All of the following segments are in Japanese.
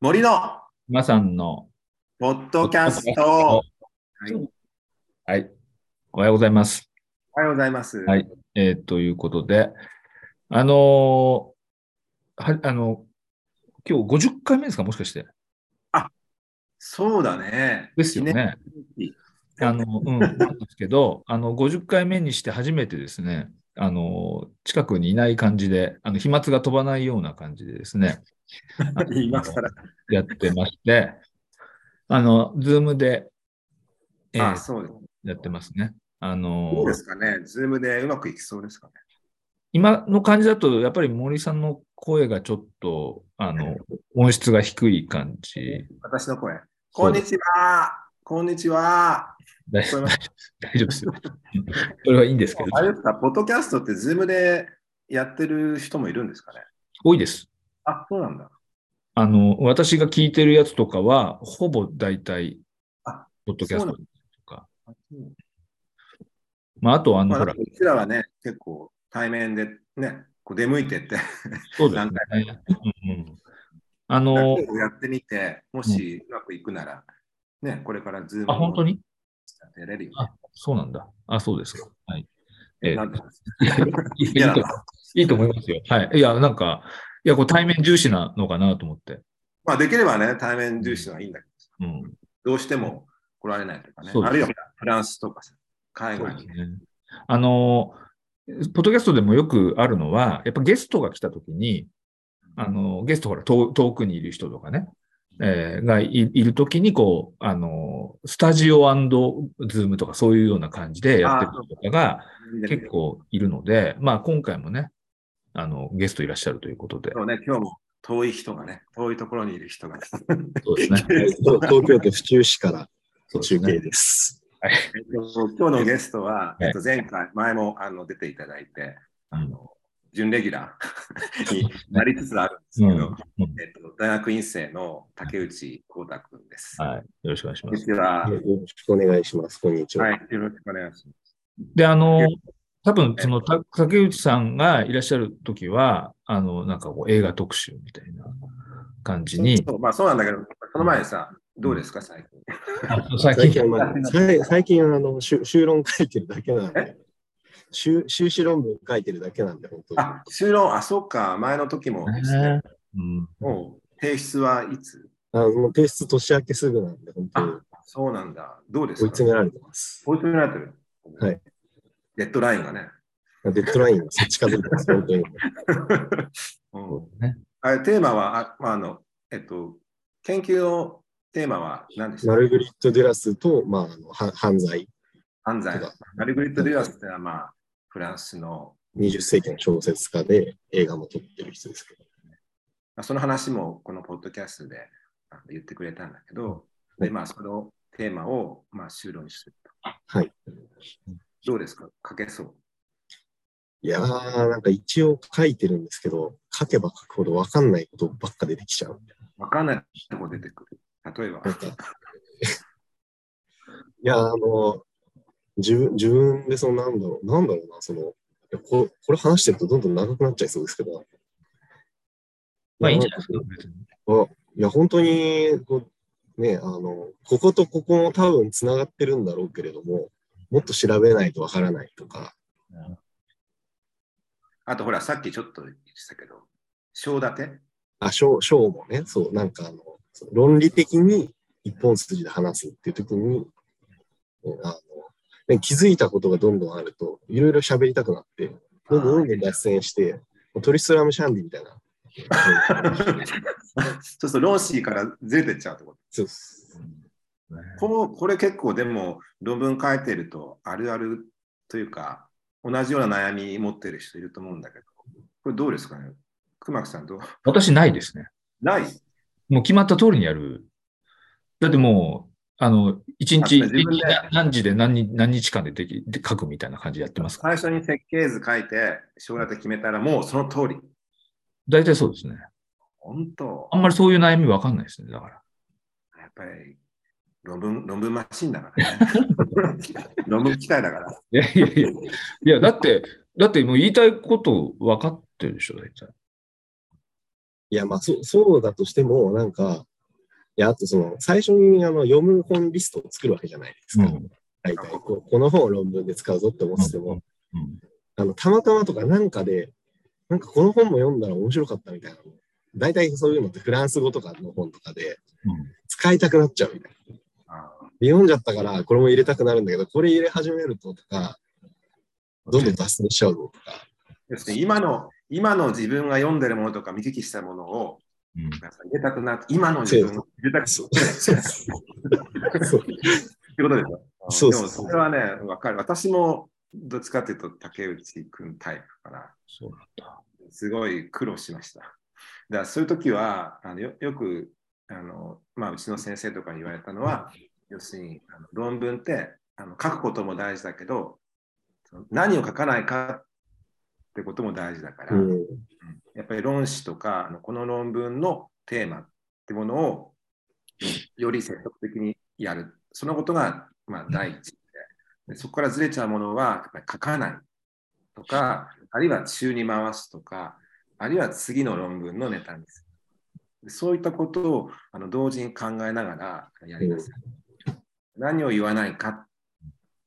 森の皆さんのポッドキャスト。ははい、おはい。おはようございます。はようございます。はい。えーということで、あのーは、あの、今日50回目ですかもしかして。そうだね。ですよね。記あの、うん、なんですけど、あの、50回目にして初めてですね、あの、近くにいない感じで、あの、飛沫が飛ばないような感じでですね、今更。やってまして、あの、ズームで、えーあ、そうです。やってますね。あのどうですかね。ズームでうまくいきそうですかね。今の感じだと、やっぱり森さんの声がちょっと、あの、音質が低い感じ。私の声。こんにちは。こんにちは。大丈夫ですよ。それはいいんですけど、あれですか、ポッドキャストってズームでやってる人もいるんですかね？多いです。あ、そうなんだ。あの、私が聞いてるやつとかは、ほぼ大体あ、ポッドキャストとか。あまあ、あと、あの、ほら、まあうちらはね、結構対面でね、こう出向いてって、そうですね何。うんうん、あの、やってみて、もしうまくいくなら、ね、これからズームあ、本当に？やれるよ、ね。あ、そうなんだ。あ、そうですか。はい。えーいやいいいいと思いますよ。はい。いや、なんか、いや、こう対面重視なのかなと思って。まあ、できればね、対面重視はいいんだけど、うん。どうしても来られないとかねそう。ですあるいはフランスとかさ、海外にね。あの、ポッドキャストでもよくあるのは、やっぱゲストが来たときに、あの、ゲストほら遠遠くにいる人とかね、えーがいいるときに、こう、あの、スタジオズームとかそういうような感じでやってる人とかが結構いるので、まあ今回もね、あの、ゲストいらっしゃるということで。そうね、今日も遠い人がね、遠いところにいる人が、そうですね。東東京都府中市から中継です。えっと今日のゲストは、はい。えっと、前回、前もあの出ていただいて、あの準レギュラー になりつつあるんですけど、うんうんえっと、大学院生の竹内光太君です。はい。よろしくお願いします。こんにちは。よろしくお願いします。こんにちは。はい、よろしくお願いします。で、あの、多分、その、た竹内さんがいらっしゃるときは、あの、なんかこう、映画特集みたいな感じに、そうまあ、そうなんだけど、その前にさ、どうですか、最近。あ最近、最近あの修修論書いてるだけなんで、修修士論文書いてるだけなんで、本当に。あ、修論、あ、そうか、前の時もですね、ねうん、もう提出はいつあの提出年明けすぐなんで、本当にそうなんだ。どうですか？追い詰められてます。追い詰められてる？はい。デッドラインがね。デッドラインが近づいてます、本当に。うんねあれテーマは、あまあ、あの、えっと、研究のテーマは何でしたマルグリット・デュラスと、まあ、あのは犯罪、犯罪。マルグリット・デュラスってのは、まあ、フランスの、20世紀の小説家で映画も撮ってる人ですけど。まあ、その話もこのポッドキャストで言ってくれたんだけど、で、まあ、そのテーマを、まあ、修論にすると。はい。どうですか？書けそう？いやー、なんか一応書いてるんですけど、書けば書くほど分かんないことばっか出てきちゃう。わかんないとこ出てくる。例えば。いや、あの、自分、自分でそのなんだろう、なんだろうな、その、ここれ話してるとどんどん長くなっちゃいそうですけど、まあいいんじゃないですか、別に。あいや、本当に、こう、ね、あの、こことここも多分つながってるんだろうけれども、もっと調べないとわからないとか、あ。と、ほら、さっきちょっと言ってたけど、章立て？あ、章章もね、そう、なんかあの、論理的に一本筋で話すっていう時に、えあの、ね、気づいたことがどんどんあると、いろいろ喋りたくなって、どんどんどんどん脱線して、もうトリストラムシャンディみたいな。そうすると、ローシーからずれてっちゃうってこと。そうっす。このこれ結構でも論文書いてるとあるあるというか同じような悩み持ってる人いると思うんだけどこれどうですかね？熊木さんどう？私ないですね。ない？もう決まった通りにやる。だってもう、あの、一日、何時で何日何日間でできで書くみたいな感じでやってますから。最初に設計図書いて将来で決めたらもうその通り大体そうですね。本当あんまりそういう悩みわかんないですね。だから。やっぱり論文論文マシンだからね 論文機械だからいやいやいや、いや、だって、だってもう言いたいこと分かってるでしょ、大体。いや、まあ、そう、そうだとしても、なんか、や、あとその、最初にあの読む本リストを作るわけじゃないですか。うん大体こう、この本を論文で使うぞって思ってても、うんあの、たまたまとかなんかで、なんかこの本も読んだら面白かったみたいなの。大体そういうのってフランス語とかの本とかで使いたくなっちゃうみたいな。あで読んじゃったから、これも入れたくなるんだけど、これ入れ始めるととか、どんどん脱線しちゃうぞとか。要するに今の今の自分が読んでるものとか見聞きしたものをうん入れたくなって、今の自分を入れたくなってそうってことでしょ？そうそうでもそれはね、わかる。私もどっちかというと竹内君タイプかな。そうなんだ。すごい苦労しました。だからそういう時はあのよよくあの、まあ、うちの先生とかに言われたのは、要するにあの論文ってあの書くことも大事だけど、何を書かないかってことも大事だから、うん。やっぱり論旨とかこの論文のテーマってものをより積極的にやる。そのことが、まあ、第一でそこからずれちゃうものはやっぱり書かないとか、あるいは中に回すとか、あるいは次の論文のネタにする。そういったことをあの同時に考えながらやります。何を言わないかっ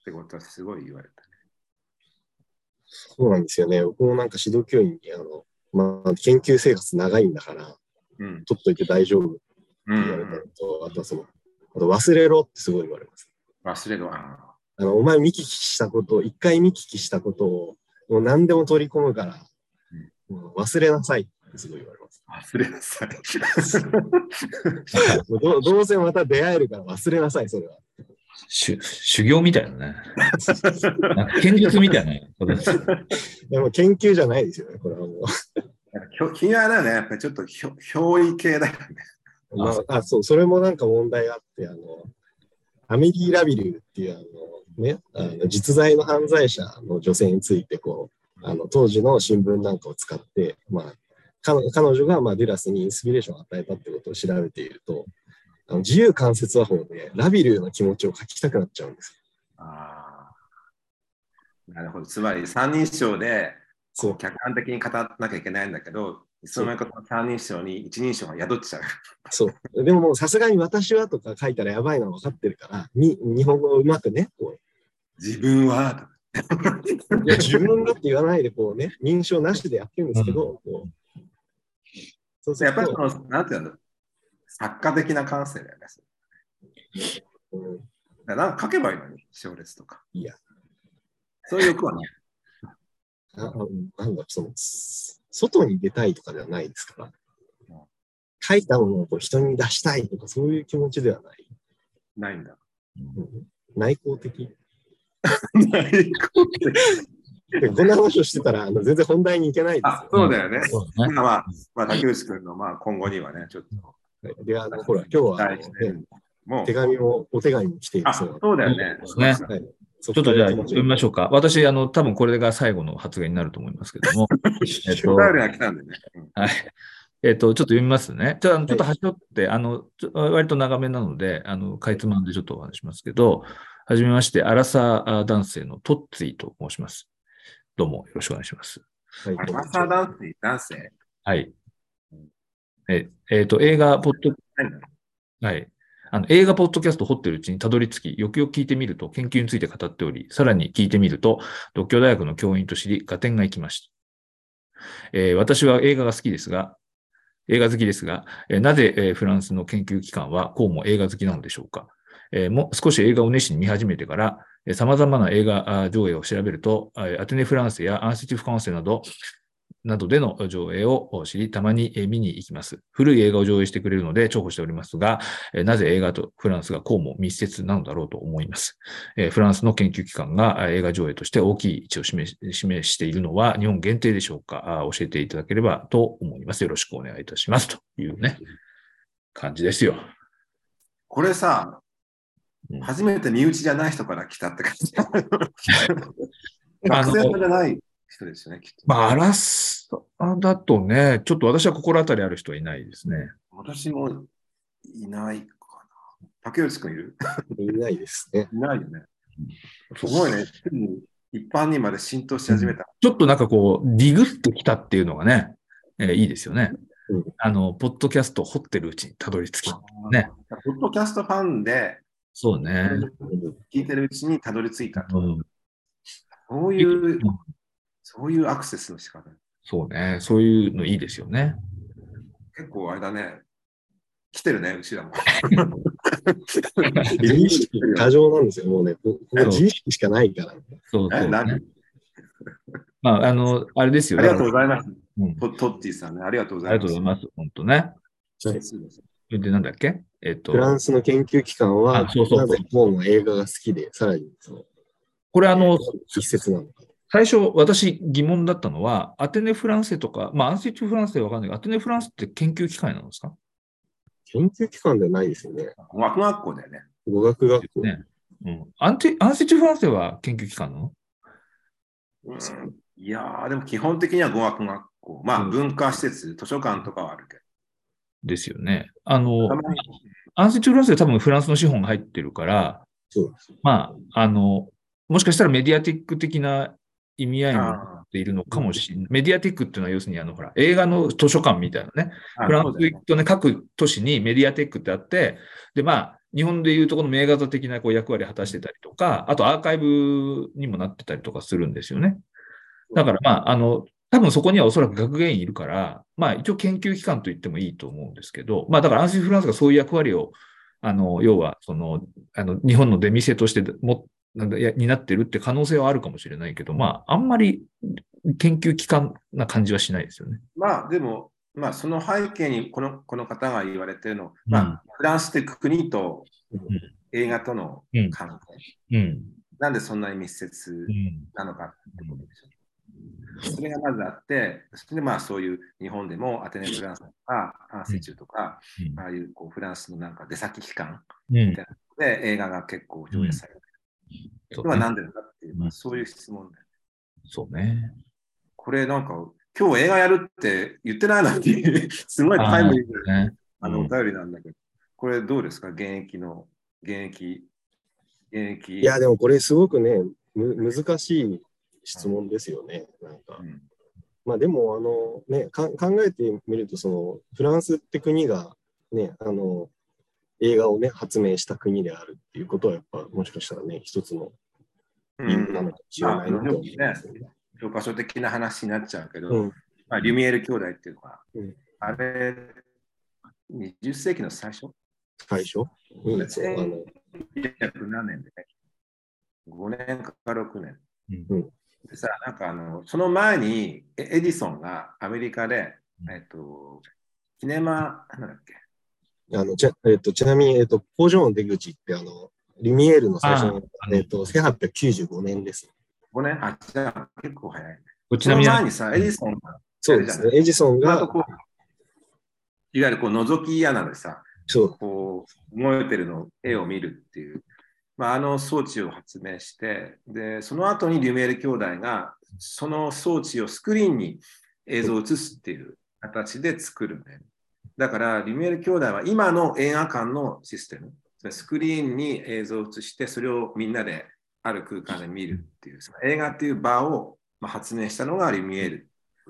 てことはすごい言われた。そうなんですよね。僕もなんか指導教員に、あの、まあ、研究生活長いんだから、うん。取っといて大丈夫ってう言われたのん、と、あとはその、あと忘れろってすごい言われます。忘れろ。ああの、お前見聞きしたこと、一回見聞きしたことを、もう何でも取り込むから、もう忘れなさいってすごい言われます。忘れなさい。どうどうせまた出会えるから忘れなさい、それは。修修行みたいなね。なんか剣術みたいなことでも研究じゃないですよね、これはもう。君はね、やっぱりちょっとひょ憑依系だよね。まあ、あ、そう、それもなんか問題があって、あの、アメリー・ラビルっていう、あの、ね、あの実在の犯罪者の女性について、こう、あの、当時の新聞なんかを使って、まあ、彼彼女が、まあ、デュラスにインスピレーションを与えたってことを調べていると、あの自由関節話法で、ラビルの気持ちを書きたくなっちゃうんですよ。ああ。なるほど。つまり三人称でそう。客観的に語らなきゃいけないんだけど、いつの間にかこの三人称に一人称が宿っちゃう。そう。でももうさすがに私はとか書いたらやばいのは分かってるから、に日本語をうまくね、こ自分は、う、いや自分だって言わないで、こうね、認証なしでやってるんですけど、こうそうやっぱりその、なんていうの、作家的な感性だよね。うんだなんか書けばいいのに、小列とか。いや。そういう欲はない。なんだ、その、す外に出たいとかではないですから。書いたものをこう人に出したいとか、そういう気持ちではない。ないんだ。うん内向的。ないでこんな話をしてたら、あの全然本題に行けないですあ、そうだよね。そうだね。まあまあ、まあ、竹内君の、まあ、今後にはね、ちょっとよ。で、あの、ほら、今日はね、もう手紙も、お手紙も来ているあ、そうそうだよね。そうですで、はい、ちょっとじゃあ読みましょうか。私、あの、多分これが最後の発言になると思いますけども。えっとお便りが来たんでね。うんはい。えっ、と、ちょっと読みますね。じゃあ、あのちょっと端折って、あの、割と長めなので、あの、かいつまんでちょっとお話しますけど、はじめまして、アラサー男性のトッツィと申します。どうもよろしくお願いします。はいアラサー男性、男性？はい。ええっ、と、映画、ポッド、はい。あの映画ポッドキャストを掘ってるうちにたどり着き、よくよく聞いてみると研究について語っており、さらに聞いてみると、独協大学の教員と知り、合点が行きました。えー私は映画が好きですが、映画好きですが、えーなぜ、えーフランスの研究機関はこうも映画好きなのでしょうか。えーもう少し映画を熱心に見始めてから、えー様々な映画あ上映を調べると、えーアテネ・フランセやアンシティ・フカンセなど、などでの上映を知り、たまにえー見に行きます。古い映画を上映してくれるので重宝しておりますが、えーなぜ映画とフランスがこうも密接なのだろうと思います。えーフランスの研究機関があ映画上映として大きい位置を示し示しているのは日本限定でしょうか？あ教えていただければと思います。よろしくお願いいたします。というね、感じですよ。これさうん、初めて身内じゃない人から来たって感じ。学生じゃない人ですよね、きっと。まあ、アラスアだとね、ちょっと私は心当たりある人はいないですね。私もいないかな。竹内くんいる？いないですね。いないよね。すごいね。一般にまで浸透し始めた。ちょっとなんかこう、ディグってきたっていうのがね、えーいいですよね。うんあの、ポッドキャストを掘ってるうちにたどり着き。ね。ポッドキャストファンでそうね。聞いてるうちにたどり着いたと。うん、そういう、そういうアクセスの仕方。そうね。そういうのいいですよね。結構あれだね。来てるね、うちらも。自意識過剰なんですよ。もうね、こここ自意識しかないから。えそうそう。何？まあ、あの、あれですよ。ありがとうございます。うんトトッティさんね、ありがとうごありざいます。がとうございます。本当ね。はいそうでなんだっけ？えっとフ、ランスの研究機関は、あそうそうそうなぜポーンは映画が好きで、さらにそのこれあの、一説なのか。最初私疑問だったのは、アテネ・フランセとか、まあ、アンセチュ・フランセはわかんないけど、アテネ・フランスって研究機関なんですか？研究機関ではないですよね。語学学校だよね。語学学校。ね。うん。アンテアンセチュ・フランセは研究機関なの？うんいやー、でも基本的には語学学校。まあ、うん文化施設、図書館とかはあるけですよね。あのアンセチュ・フランセは多分フランスの資本が入ってるから、そうです。まあ、あの、もしかしたらメディアティック的な意味合いも持あっているのかもしれない。メディアティックっていうのは要するにあの、ほら、映画の図書館みたいなね。ーフランスそうだよねとね、各都市にメディアテックってあって、で、まあ、日本でいうとこの名画座的なこう役割を果たしてたりとか、あとアーカイブにもなってたりとかするんですよね。だから、まあ、あの、多分そこにはおそらく学芸員いるから、まあ、一応研究機関と言ってもいいと思うんですけど、まあ、だから、アンシー・フランスがそういう役割を、あの、要は、その、あの、日本の出店としても、なんだ、や、担ってるって可能性はあるかもしれないけど、まあ、あんまり研究機関な感じはしないですよね。まあ、でも、まあ、その背景にこのこの方が言われてるの、まあ、うんフランスって国とうん映画とのうん関係、うん。なんでそんなに密接うん。なのかってことでしょ。それがまずあって、それでまあそういう日本でもアテネ・フランスとか、アンセチュとか、ああいうこうフランスのなんか出先機関うん。で映画が結構上映される。それは何でかっていう、そういう質問で。そうね。これなんか、今日映画やるって言ってないなっていう、すごいタイムリーなね。うんあのお便りなんだけど、これどうですか？現役の、現役、現役。いや、でもこれすごくね、む難しい質問ですよね。なんかう。んまあでも、あのね、か考えてみると、その、フランスって国がね、あの、映画をね、発明した国であるっていうことは、やっぱ、もしかしたらね、一つの理由なのかもしれないなと思いますね。教科書的な話になっちゃうけど、うん。まあ、リュミエール兄弟っていうのは、うん。あれ、20世紀の最初？最初？うん、そう、あの、約何年で、5年か6年。うん。でさ、なんかあの、その前にエエディソンがアメリカで、うん。えっと、キネマ、なんだっけ、あのちゃえっとちなみに、えっと、工場の出口って、あの、リミエールの最初のあ、ーえっと、1895年です。5年？あ、じゃあ結構早いね。ちそのなみに、前にさ、エディソンが、そうですね。エジソンが、いわゆるこう覗き穴でさ、そう、こう動いてるの絵を見るっていう、まあ、あの装置を発明して、で、その後にリュメール兄弟が、その装置をスクリーンに映像を映すっていう形で作るんだよね。だから、リュメール兄弟は今の映画館のシステム、スクリーンに映像を映して、それをみんなである空間で見るっていう、その映画っていう場をまあ発明したのがリュミエール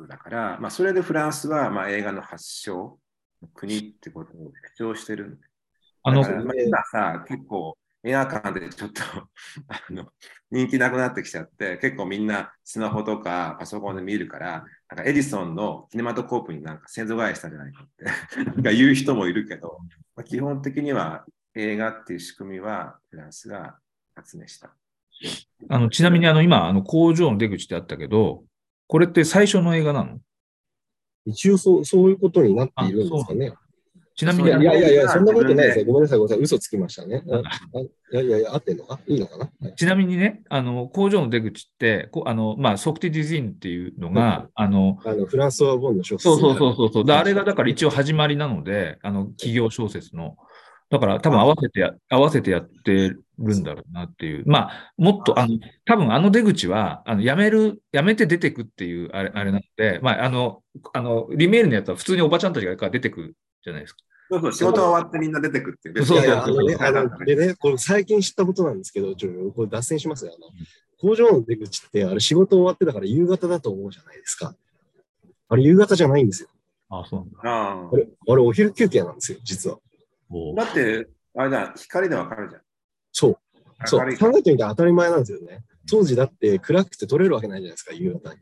だから、まあ、それでフランスはまあ映画の発祥の国ってことを主張してるんで。あのあ今さ、結構映画館でちょっと あの人気なくなってきちゃって、結構みんなスマホとかパソコンで見るから、なんかエディソンのキネマトコープになんか先祖返ししたんじゃないかって なんか言う人もいるけど、まあ、基本的には映画っていう仕組みはフランスが発明した。あの、ちなみにあの、今、あの、工場の出口ってあったけど、これって最初の映画なの？一応そうそういうことになっているんですかね。ちなみに、いやいやいやそんなことないですよ。ごめんなさい、ごめんなさい。嘘つきましたね。いやいやいや、合ってんのかいいのかな、はいちなみにね、あの、工場の出口って、こあの、まあ、ソクティディズインっていうのが、あの、あの、フランスはボンの小説そうそうそうそうあれがだから一応始まりなので、あの、企業小説の。だから多分合わせてや、合わせてやってるんだろうなっていう。まあ、もっと、あの、多分あの出口は、あの、やめる、やめて出てくっていうあれ、あれなので、まあ、あの、あの、リメールのやつは普通におばちゃんたちが出てくるじゃないですか。そうそう、仕事が終わってみんな出てくっていう。そういやいや、あそうのね、あの、でね、これ最近知ったことなんですけど、ちょこれ脱線しますよ。あの、工場の出口って、あれ仕事終わってだから夕方だと思うじゃないですか。あれ夕方じゃないんですよ。あ、そうなんだ。ああれ、あれお昼休憩なんですよ、実は。おだって、あれだ、光でわかるじゃん。そう。そう。考えてみたら当たり前なんですよね。当時だって暗くて撮れるわけないじゃないですか、夕方に。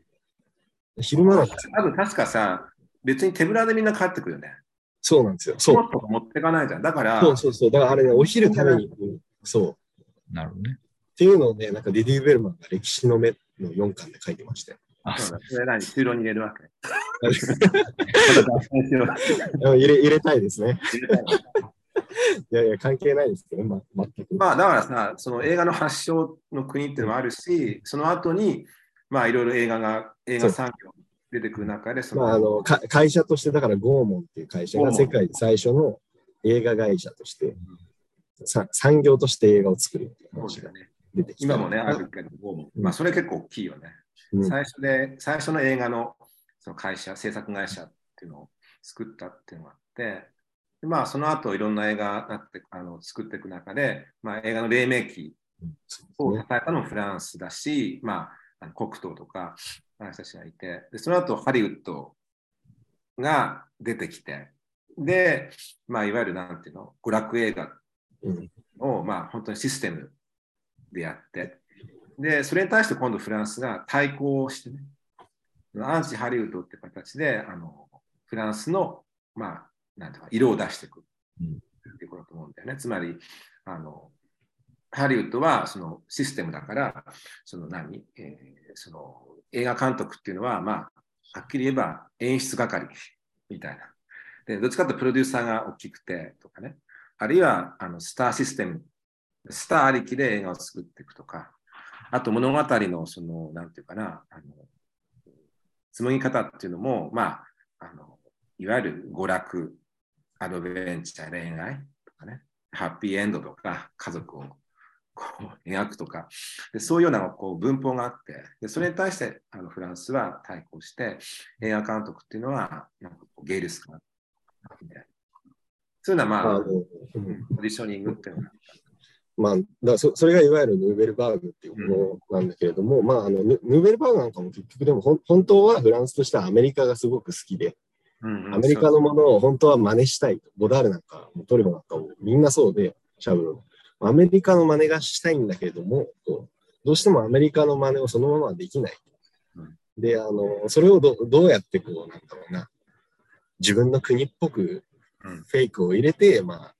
昼間なんですよ。多分確かさ、別に手ぶらでみんな帰ってくるよね。そうなんですよ。そう。持ってかないじゃん。だから、そうそうそう。だからあれね、お昼食べに行く。そう。っなるほどね。ていうのをね、なんかディディ・ベルマンが歴史の目の4巻で書いてまして。あ、そそううだそれ何？通路に入れるわけ？入れ入れたいですね。入れたいいやいや、関係ないですけど、ま、全く。まあだからさ、その映画の発祥の国っていうのもあるし、その後に、まあいろいろ映画が、映画産業出てくる中で、その、まあ、あのか会社として、だからゴーモンっていう会社が世界で最初の映画会社として、さ産業として映画を作るっていう話が出てきて。今もね、あるけど、まあそれ結構大きいよね。うん。最初で、最初の映画のその会社、制作会社っていうのを作ったっていうのがあって、でまあその後いろんな映画なってあの作っていく中で、まあ映画の黎明期をね。支えたのもフランスだし、まああの黒糖とか、あの人たちがいて、でその後ハリウッドが出てきて、で、まあいわゆるなんていうの、娯楽映画うんを、まあ、本当にシステムでやって、で、それに対して今度フランスが対抗してね、アンチハリウッドって形で、あのフランスの、まあ、なんていうか、色を出していくうんっていうことだと思うんだよね。つまり、あのハリウッドはそのシステムだから、その何、えーその映画監督っていうのは、まあ、はっきり言えば演出係みたいな。で、どっちかというとプロデューサーが大きくてとかね、あるいはあのスターシステム、スターありきで映画を作っていくとか、あと物語のその、なんていうかな、あの紡ぎ方っていうのも、まあ、あのいわゆる娯楽、アドベンチャー、恋愛とかね、ハッピーエンドとか、家族をこう描くとかで、そういうようなこう文法があって、でそれに対してあのフランスは対抗して、映画監督っていうのは、なんかこうゲイルスかな。そういうのはまあ、あのポジショニングっていうのがまあ、だそそれがいわゆるヌーベルバーグっていうものなんだけれども、まああのヌ、ーベルバーグなんかも結局でもほ本当はフランスとしてはアメリカがすごく好きで、うんうんアメリカのものを本当は真似したい。ボダールなんか、トリボなんかもみんなそうで、シャブロン。アメリカの真似がしたいんだけれども、どうしてもアメリカの真似をそのままできない。うん。で、あの、それをどどうやってこう、なんだろうな、自分の国っぽくうん。フェイクを入れて、まあ、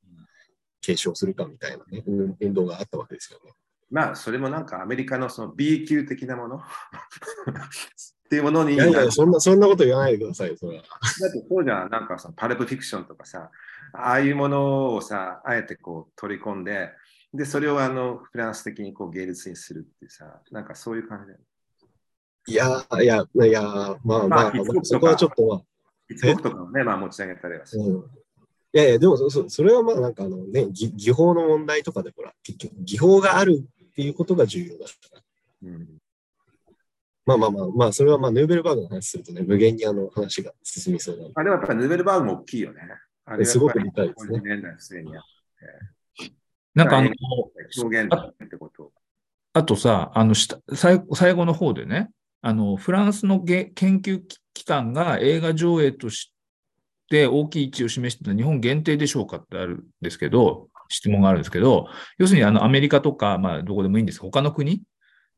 継承するかみたいなね、運運動があったわけですよね。まあ、それもなんかアメリカのその B 級的なもの？っていうものに。いやいや、そんな、そんなこと言わないでくださいよ、それは。だってそうじゃん、なんかそのパルプフィクションとかさ、ああいうものをさ、あえてこう取り込んで、で、それをあのフランス的にこう芸術にするってさ、なんかそういう感じだよね。いや、いや、いや、まあまあ、まあそこはちょっとまあ、ヒップホップとかもね、まあ持ち上げたりはする。うんいやいや、でもそそそれはまあなんかあのね、技技法の問題とかでほら、結局技法があるっていうことが重要だから。うんまあまあまあ、まあそれはまあヌーベルバーグの話するとね、無限にあの話が進みそうなので。あれはやっぱりヌーベルバーグも大きいよね。あれすごくでかいですね50年代すでにあって。なんかあの、表現だってこと。あとさ、あの下最後最後の方でね、あのフランスのげ研究機関が映画上映として大きい位置を示してた日本限定でしょうかってあるんですけど、質問があるんですけど、要するにあのアメリカとか、まあ、どこでもいいんですが、他の国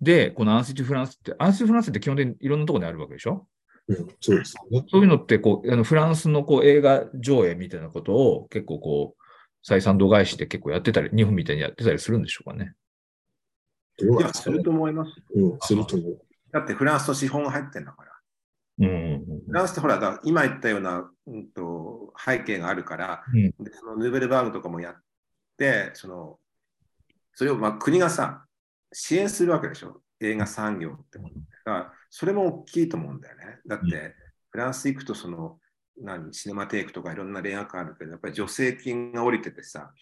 で、このアンシティ・フランスって、アンシティ・フランスって基本的にいろんなところにあるわけでしょ？うん、そうですよね。そういうのってこう、あのフランスのこう映画上映みたいなことを結構こう、採算度外視で結構やってたり、日本みたいにやってたりするんでしょうかね。いや、ですると思います。うん、すると思う。だってフランスと資本が入ってんだから。うんうんフランスってほら、今言ったような、うん、と背景があるから、うんでそのヌーベルバーグとかもやって、そのそれをまあ国がさ、支援するわけでしょ、映画産業ってもの。だからそれも大きいと思うんだよね。だって、うんフランス行くと、その、何、シネマテイクとかいろんな恋愛があるけど、やっぱり助成金が降りててさ、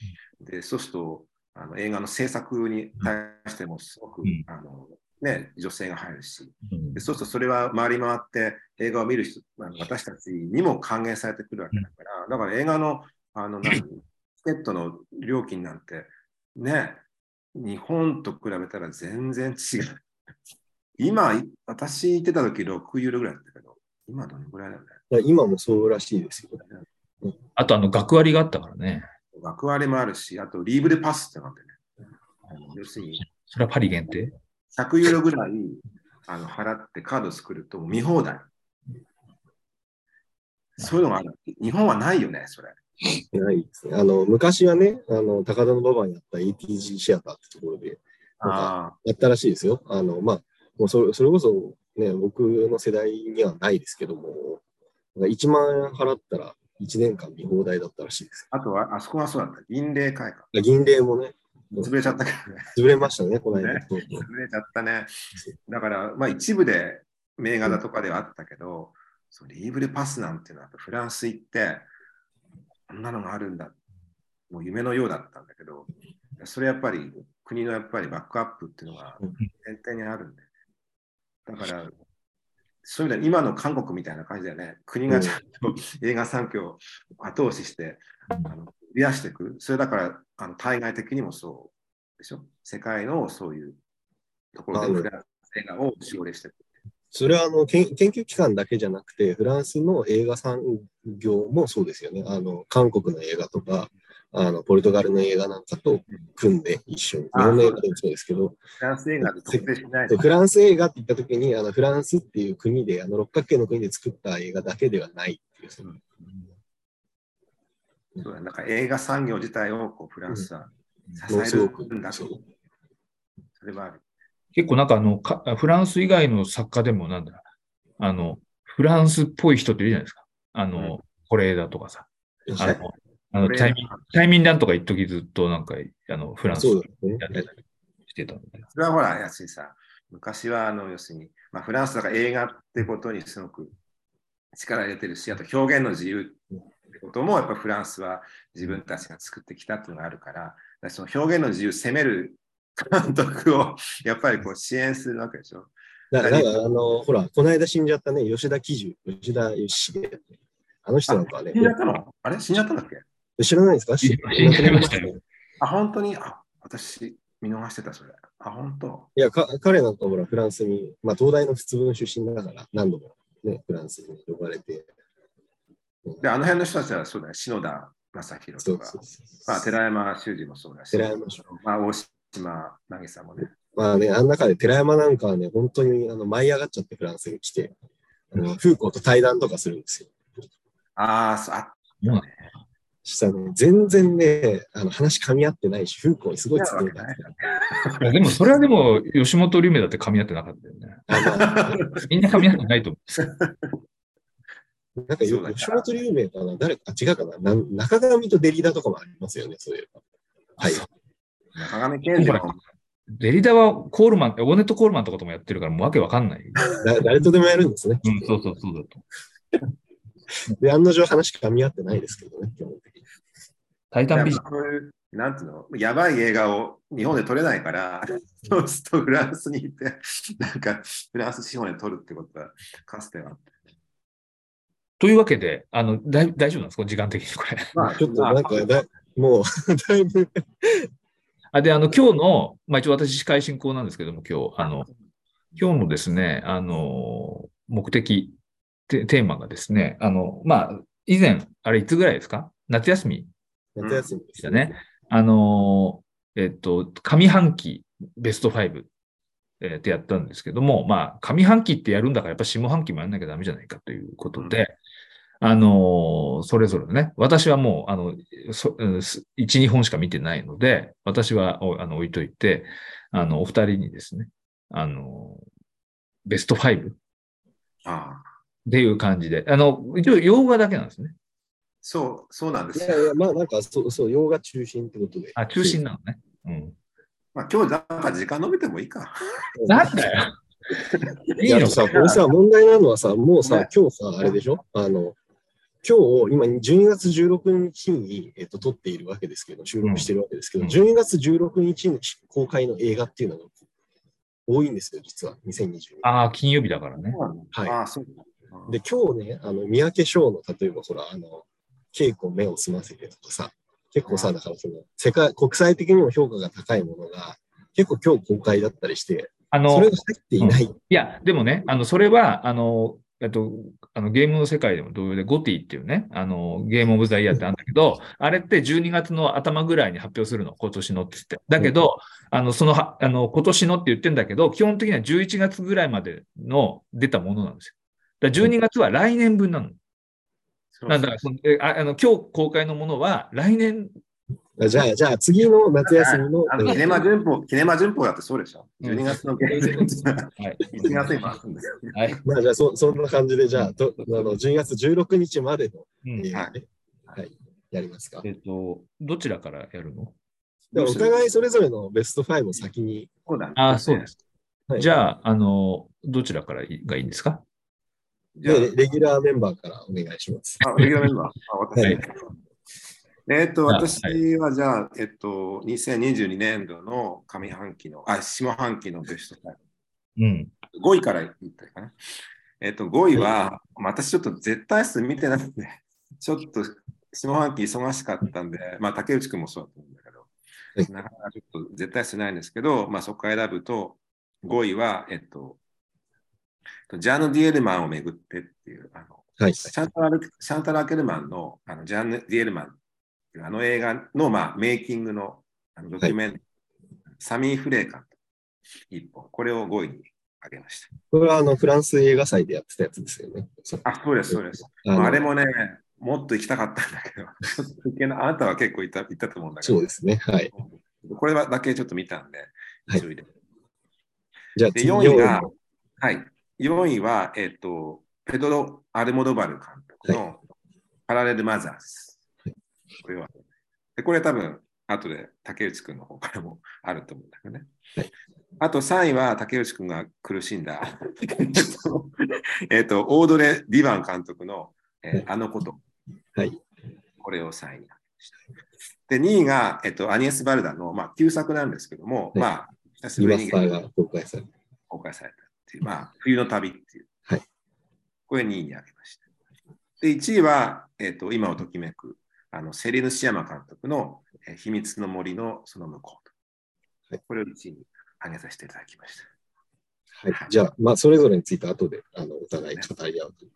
でそうするとあの映画の制作に対してもすごく、うん。あのね、助成が入るし、うん。でそうするとそれは回り回って映画を見る人、あの私たちにも還元されてくるわけだから、だから映画のあの何チケットの料金なんてね、日本と比べたら全然違う。今、私行ってた時6ユーロぐらいだったけど、今どのぐらいだろうね。ら今もそうらしいですよ。あと、あの、学割があったからね。学割もあるし、あとリーブルパスってなんでね。要するに、それはパリ限定？100ユーロぐらいあの払ってカード作ると見放題。そういうのがある。日本はないよね、それ。ないですね。あの、昔はね、あの、高田の馬場にあった ATG シアターってところで、あやったらしいですよ。あの、まあ、もうそれそれこそね、僕の世代にはないですけども、1万円払ったら1年間見放題だったらしいです。あとは、あそこはそうだった。銀霊会館。銀霊もね、潰れちゃったけどね。潰れましたね、この間。ね潰れちゃったね。だから、まあ一部で名画だとかではあったけど、そうリーブルパスなんていうのはフランス行って、こんなのがあるんだ。もう夢のようだったんだけど、それやっぱり国のやっぱりバックアップっていうのがうん点々にあるんで。だから、そういう意味では今の韓国みたいな感じだよね。国がちゃんと映画産業を後押しして、あの増やしていく。それだから、あの対外的にもそうでしょ。世界のそういうところでフランス映画を奨励していく。それはあの研研究機関だけじゃなくて、フランスの映画産業もそうですよね。あの韓国の映画とか、あのポルトガルの映画なんかと組んで一緒に、日あ本の映画でもそうですけど、フランス映画で特定しないでフランス映画って言ったときにあの、フランスっていう国で、あの六角形の国で作った映画だけではないっていう、そうだなんか映画産業自体をこうフランスは支えるんだと。そうそれはある。結構なんかあのか、フランス以外の作家でもなんだ、あの、フランスっぽい人っているじゃないですか。あの、是枝とかさ。あはい。の、あのタイミング、タイミンなんとか一時ずっとなんか、あの、フランスそうやってたりしてたんで。それはほら、安井さん、昔はあの要するに、まあ、フランスだから映画ってことにすごく力入れてるし、あと表現の自由ってこともやっぱフランスは自分たちが作ってきたっていうのがあるから、だからその表現の自由を責める監督を やっぱりこう支援するわけでしょ。だから、なんかあの、ほら、この間死んじゃったね、吉田喜寿、吉田義重。あの人なんかはね死ん、じゃったの？あれ？死んじゃったんだっけ？知らないですか？死んじゃいましたよ。あ、本当に？あ、私見逃してた、それ。あ、本当？いやか、彼なんかほら、フランスに、まあ、東大の普通分出身だから、何度もね、フランスに呼ばれて。で、あの辺の人たちはそうだね、篠田正宏とか、そうそうそうまあ、寺山修司もそうだし、寺山修まあ、大島渚もね。まあね、あの中で寺山なんかはね、本当にあの舞い上がっちゃってフランスに来て、あのフーコーと対談とかするんですよ。ああ、そうあそうなんしたらね、全然ね、あの話噛み合ってないし、フーコーにすごいついたわけない。いやでも、それはでも、吉本龍明だって噛み合ってなかったよね。みんな噛み合ってないと思うんですよ。なんかそうだね吉本龍明かな誰か、あ違うかな？な中上とデリダとかもありますよね、そういえば。はい。中上健二もデリダはコールマン、オネットコールマンとかともやってるから、もうわけわかんない。だ誰とでもやるんですね。うん、そうそうそうだと。で、案の定話噛み合ってないですけどね、基本的に。タイタンビジやっぱこういうなんていうの、やばい映画を日本で撮れないから、そうするとフランスに行って、なんかフランス資本で撮るってことは、かつてはあって。というわけで、あの、だい大丈夫なんですか？時間的にこれ。まあちょっとなんかだ、もう、だいぶ、あで、あの、今日の、まあ一応私司会進行なんですけども、今日、あの、今日のですね、あの、目的、テテーマがですね、あの、まあ、以前、あれいつぐらいですか？夏休み夏休みでしたね。あの、えっと、上半期ベスト5、えーってやったんですけども、まあ、上半期ってやるんだから、やっぱ下半期もやんなきゃダメじゃないかということで、あの、それぞれね、私はもう、あの、そうんす1、2本しか見てないので、私はおあの置いといて、あの、お二人にですね、あの、ベスト5っああていう感じで、あの、一応洋画だけなんですね。そう、そうなんですよ。いやいや、まあなんかそう、そう、洋画中心ってことで。あ、中心なのね。うん。まあ、今日なんか時間伸びてもいいか。なんだよ。いいや、さ、これさ、問題なのはさ、もうさね、今日さ、あれでしょ？あの、今日、今、12月16日に、えっと、撮っているわけですけど、収録しているわけですけど、うん12月16日に公開の映画っていうのが多いんですよ、実は、2022年。ああ、金曜日だからね。はいああ、そうで、今日ね、あの、三宅翔の、例えばほら、あの、稽古目を澄ませてとかさ、結構さ、だからその、世界、国際的にも評価が高いものが、結構今日公開だったりして、あの、それが入っていない。いや、でもね、あの、それは、あの、えっと、あのゲームの世界でも同様で、ゴティっていうね、あの、ゲームオブザイヤーってあるんだけど、あれって12月の頭ぐらいに発表するの、今年のって言って。だけど、あの、そのは、あの、今年のって言ってんだけど、基本的には11月ぐらいまでの出たものなんですよ。だから12月は来年分なの。なんだからそのえああの、今日公開のものは来年、じゃあ、じゃあ次の夏休みの、あのキネマ旬報、キネマ旬報だってそうでしょ。12月のゲームズはい。1月に回すんですよ。はい。まあじゃあそそんな感じで、じゃあ、とあの12月16日までのうん。はで、はい、やりますか。えっと、どちらからやるの？でお互いそれぞれのベスト5を先に、そうだね。ああ、そうです。はい。じゃあ、あの、どちらからいがいいんですか？じゃレギュラーメンバーからお願いします。あ、レギュラーメンバー？あ、私。はいえっと、あ私はじゃあ、えっと、2022年度の上半期の、あ、下半期のベストうん。5。5位から言ったかな。えっと、5位は、私ちょっと絶対数見てなくて、ちょっと下半期忙しかったんで、まあ、竹内君もそうだと思うんだけど、はいなかなかちょっと絶対数ないんですけど、まあ、そこから選ぶと、5位は、えっと、ジャーヌ・ディエルマンをめぐってっていう、あの、はい。シャンタラル・シャンタラ・アケルマンのあのジャンヌ・ディエルマンっていうあの映画の、まあ、メイキングのあのドキュメント、サミー・フレーカン一本、これを5位に挙げましこれはあのフランス映画祭でやってたやつですよね。あ、そうです、そうです。あのあれもね、もっと行きたかったんだけど、ちょっと行けな あなたは結構行った行ったと思うんだけど、そうですね。はい。これはだけちょっと見たんで、はいじゃあ次4位がはい、4位は、えっ、と、ペドロ・アルモドバル監督のパラレル・マザーズ。これは。で、これ多分、後で竹内くんの方からも あると思うんだけどね。はいあと3位は竹内くんが苦しんだ、えっと、オードレ・ディバン監督の、えーはいあのこと。はい。これを3位に挙げました。で、2位が、えっと、アニエス・バルダの、まあ、旧作なんですけども、はいまあ、久しリぶりに公開された。公開されたっていう、まあ、冬の旅っていう。はいこれ2位に挙げました。で、1位は、えっ、と、今をときめく、あの、セリヌ・シヤマ監督の、えー秘密の森のその向こうと。はいこれを1位に挙げさせていただきました。はい。じゃあ、まあ、それぞれについて後で、あの、お互い語り合うという。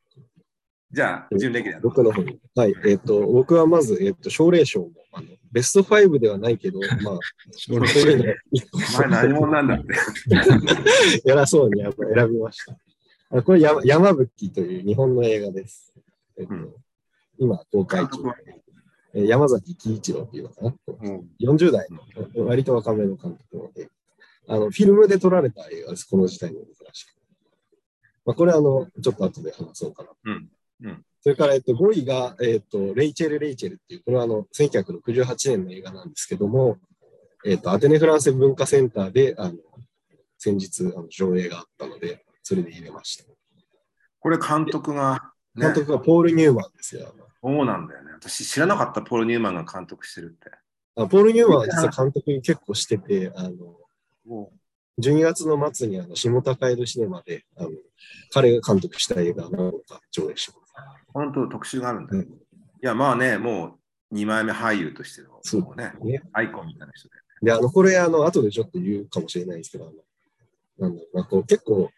じゃあ、準レギュラーの僕の方に。はい。えっ、と、僕はまず、えっ、と、奨励賞も、あの、ベスト5ではないけど、まあ、奨励そういうの一個お前何者なんだって。偉そうにあの選びました。あこれ山、山吹という日本の映画です。えっとうん今、公開中。えー山崎喜一郎っていうのかな？うん40代の割と若めの監督の映画。あの、フィルムで撮られた映画です。この時代の珍しく。まあ、これあの、ちょっと後で話そうかな。うんうんそれから、えっと、5位が、えっと、レイチェル・レイチェルっていう、これはあの、1968年の映画なんですけども、えっと、アテネ・フランセ文化センターで、あの、先日、あの上映があったので、それで入れました。これ監督が、ね監、督がポール・ニューマンですよ。そうなんだよね。私知らなかったポール・ニューマンが監督してるって。あポール・ニューマンは実は監督結構してて、あの、も12月の末にあの下高井戸シネマであの彼が監督した映画何個か上映しま本当特集があるんだよ。うんいや、まあね、もう2枚目俳優としての、そうね、ねアイコンみたいな人で。で、あの、これ、あの、後でちょっと言うかもしれないんですけど、あの、なんだろうな、こう、結構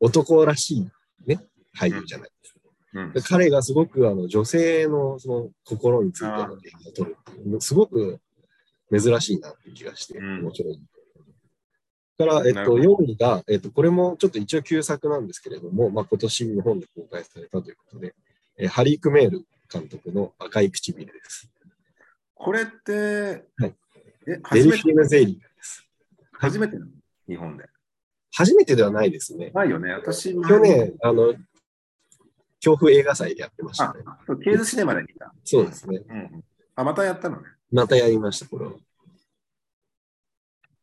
男らしいね、俳優じゃないですか。うんで彼がすごくあの女性のその心についての映画を撮るっていう、すごく珍しいなって気がして、うん面白い。から、えっと、なるほ4位が、えっと、これもちょっと一応旧作なんですけれども、まあ、今年日本で公開されたということで、えーハリー・クメール監督の赤い唇です。これって、はいえデルフィ初めてゼイリーです。初めてなの？日本で。初めてではないですね。ないよね。私、去年、あの、恐怖映画祭でやってましたあね。、ケーズシネマで見た。そうですね。うんうん。あ、またやったのね。またやりました、これは。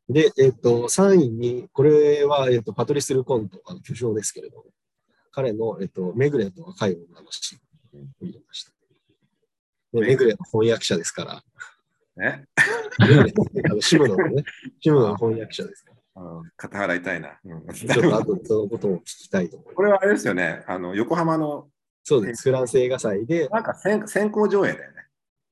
で、えっ、と、3位に、これは、えっ、と、パトリス・ルコント、あの巨匠ですけれども、彼の、えっ、と、メグレと若い女のシーンを入れました。でメグレの翻訳者ですから、ね。あのシムノのね、シムノの翻訳者ですから、うん、肩払いたいな。うん、ちょっと後でそのことも聞きたいと思います。これはあれですよね。あの、横浜の、そうです。フランス映画祭で、なんか先先行上映だよね。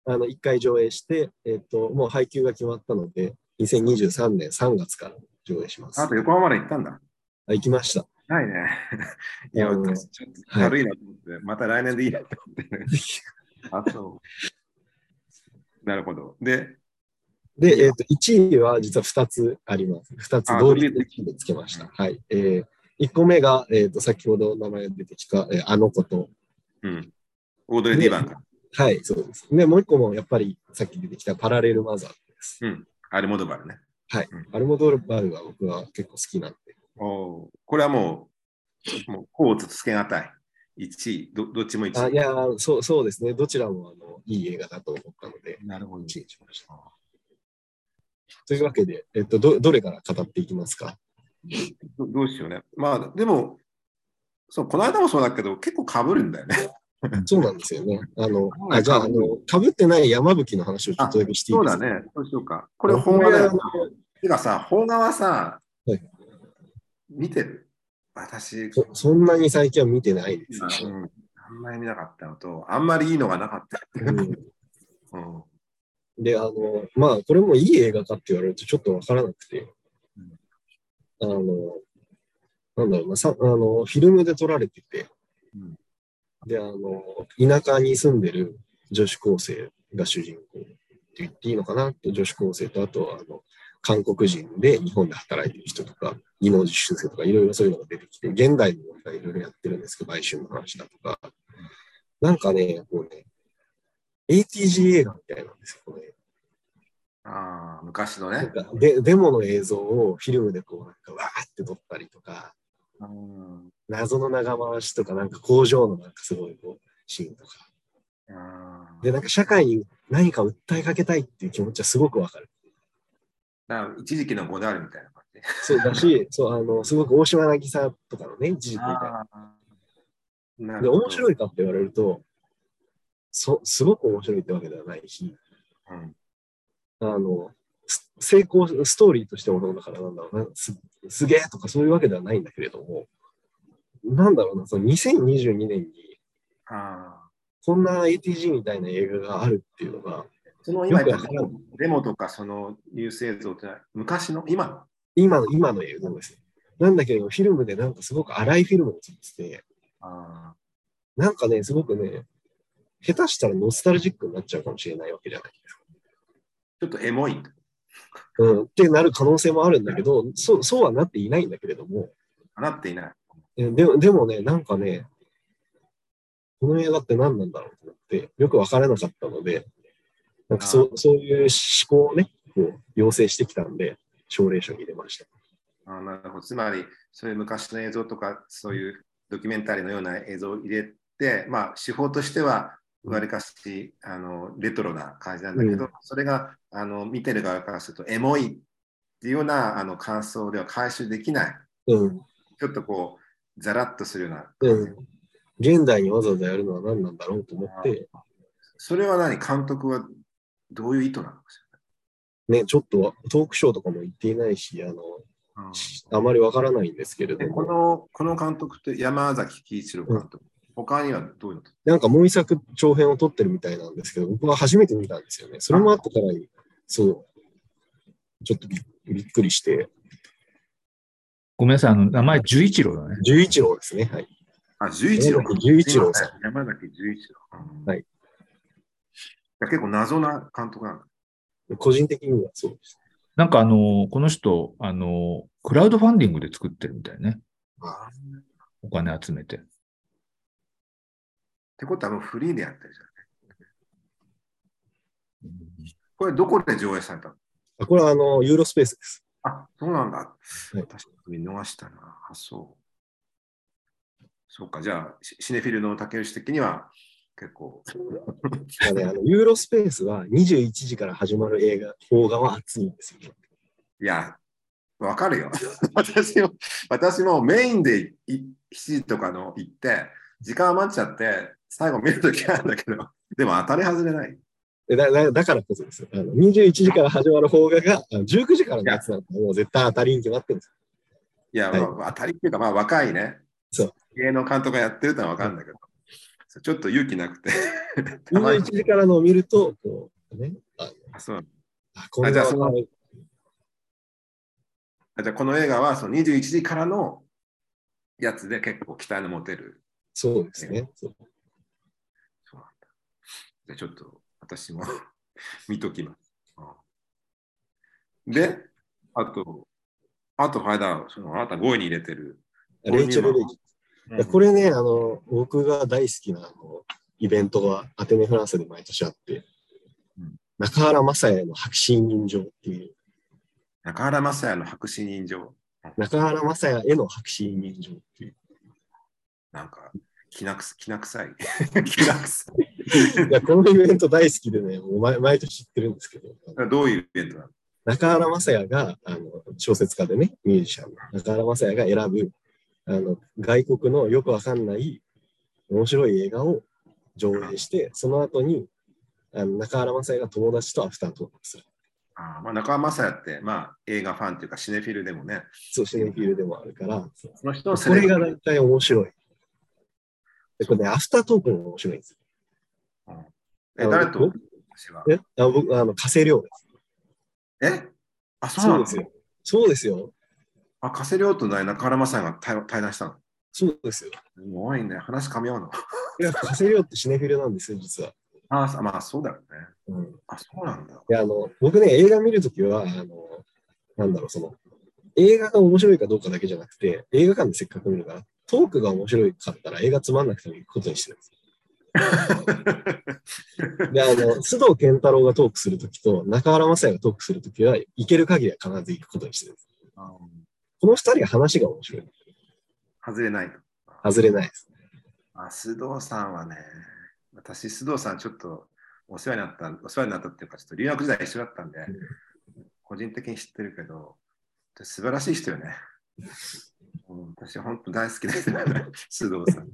あの、1回上映して、えっ、と、もう配給が決まったので、2023年3月から上映します。あと横浜まで行ったんだ。あ行きました。ないね。いや、ちょっと軽いなと思って、また来年でいいなと思って。あ、そう。なるほど。で、で、えっ、と、1位は実は2つあります。2つあ同率で1位でつけました。はい。えー、1個目が、えっ、と、先ほど名前が出てきた、えーあの子と、うん。オードリー・ディバンか。はい、そうです。で、もう1個もやっぱりさっき出てきたパラレルマザーです。うん。アルモドバルね。はいうん。アルモドバルが僕は結構好きなんで。おーこれはもう、もう、こうつつけがたい。1位、どどっちも1位。あいやーそう、そうですね。どちらもあのいい映画だと思ったので、なるほど。1位にしました。というわけで、えっと、どどれから語っていきますか？どどうしようね。まあ、でも、そう、この間もそうだけど、結構被るんだよね。そうなんですよね。あの、はいあじゃあ、あの、かぶってない山吹の話をちょっとだけしていいですか？そうだね。そうしようか。これ、本画だよ。てかさ、邦画はさ、はい。見てる？私、そそんなに最近は見てないです、うん、あんまり見なかったのと、あんまりいいのがなかった。うん。うん。で、あの、まあ、これもいい映画かって言われるとちょっとわからなくて、あの、なんだろうな、さあの、フィルムで撮られてて、うんで、あの、田舎に住んでる女子高生が主人公って言っていいのかなと女子高生と、あとは、あの、韓国人で日本で働いてる人とか、技能実習生とか、いろいろそういうのが出てきて、現代の問題いろいろやってるんですけど、売春の話だとか、なんかね、こうね、ATG 映画みたいなんですよ、これ。ああ、昔のね。なんかでデモの映像をフィルムでこうなんかわーって撮ったりとか、うん謎の長回しとか、なんか工場のなんかすごいこうシーンとか。うんで、なんか社会に何か訴えかけたいっていう気持ちはすごくわかる。な一時期のゴダールみたいな感じ。そうだし、そう、あの、すごく大島渚とかのね、一時期みたいな。で、面白いかって言われると、そ、すごく面白いってわけではないし、うんあの、す成功、ストーリーとしてもそうだからなんだろうな、すすげえとかそういうわけではないんだけれども、なんだろうな、その2022年にこんな ATG みたいな映画があるっていうのが、その今言ったよくわからデモとかそのニュース映像って昔の今の？今の、今の映像ですよ。なんだけど、フィルムでなんかすごく荒いフィルムを撮ってて、あなんかね、すごくね、下手したらノスタルジックになっちゃうかもしれないわけじゃないですか。ーちょっとエモい。うん、ってなる可能性もあるんだけど、そうそうはなっていないんだけれども、なっていない。えでもでもね、なんかね、この映画って何なんだろうと思って、よくわからなかったので、なんかそうそういう思考をね、こう要請してきたんで、奨励書に入れました。あーなるほどつまり、そういう昔の映像とか、そういうドキュメンタリーのような映像を入れて、まあ、手法としては、わりかしあのレトロな感じなんだけど、うんそれがあの見てる側からすると、エモいっていうようなあの感想では回収できない。うん。ちょっとこう、ざらっとするような。うん。現代にわざわざやるのは何なんだろうと思って、それは何？監督はどういう意図なのか？しね、ちょっとトークショーとかも言っていないし、あの、ら、あまりわからないんですけれでども、このこの監督って山崎喜一郎監督、他にはどういうのなんかもう一作長編を撮ってるみたいなんですけど、僕は初めて見たんですよね。それもあってからに、そう、ちょっとびびっくりして、ごめんなさい、あの、名前、十一郎だね。十一郎ですね。はい。あ、十一郎。山崎十一郎さん。山崎十一郎。はい。結構謎な監督なんだ。個人的にはそうです。なんかあの、この人、あの、クラウドファンディングで作ってるみたいね。あお金集めて。ってことはもうフリーでやってるじゃん。これどこで上映されたの？あこれはあの、ユーロスペースです。あ、そうなんだ。い確かに見逃したな。あ、そう。そうか、じゃあ、シシネフィルの竹内的には結構。まあね、あのユーロスペースは21時から始まる映画、邦画は熱いんですよ。いや、わかるよ。私も、私もメインでい7時とかの行って、時間余っちゃって、最後見るときあるんだけど、でも当たり外れない。でだだだからこそですよ。あの21時から始まる邦画があの19時からのやつなんてもう絶対当たりに決まってるんですいや、はいまあ当たりっていうか、まあ若いね。そう芸能監督がやってるってのはわかるんだけど、ちょっと勇気なくて。たよ。まに21時からのを見ると、こう、ね、ああそうあこれあじゃあそのはあじゃあこの映画はその21時からのやつで結構期待の持てる。そうですね。そう。じゃあちょっと私も 見ときます。うんで、あと、あと、はいだ、そのあなた5位に入れてる。レイチェル・レイジ。いやこれ、れね、あの、僕が大好きなあのイベントがアテネ・フランスで毎年あってうん、中原雅也の白紙人情っていう、中原雅也の白紙人情。中原雅也への白紙人情っていう。なんか、きなくすきな臭い。きな臭い や、このイベント大好きでね、もう毎毎年知ってるんですけど、い。どういうイベントなの？中原雅也が、あの、小説家でね、ミュージシャンの中原雅也が選ぶ、あの、外国のよくわかんない面白い映画を上映して、その後に、あの中原雅也が友達とアフタートークする。あーまあ、中原雅也って、まあ、映画ファンというか、シネフィルでもね、そう、シネフィルでもあるから、その人のセこれが大体面白い。で、これね、アフタートークも面白いんですえ、誰と？え？あ僕、あの、加瀬亮です。え？あ、そうですよ。そうですよ。あ、加瀬亮とね中原雅也が対対談したの？そうですよ。すごいね。話噛み合うの？いや、加瀬亮ってシネフィルなんですよ、実は。ああ、まあ、そうだよね。うん。あ、そうなんだ。いや、あの、僕ね、映画見るときは、あの、なんだろう、その、映画が面白いかどうかだけじゃなくて、映画館でせっかく見るから、トークが面白かったら映画つまんなくても行くことにしてるんです。で、あの、須藤健太郎がトークするときと、中原雅也がトークするときは、行ける限りは必ず行くことにしてるこの二人が話が面白い。外れないと。外れないです。あ、須藤さんはね、私、須藤さんちょっとお世話になった、お世話になったっていうか、ちょっと留学時代一緒だったんで、個人的に知ってるけど、素晴らしい人よね。うん私、本当大好きです、須藤さん。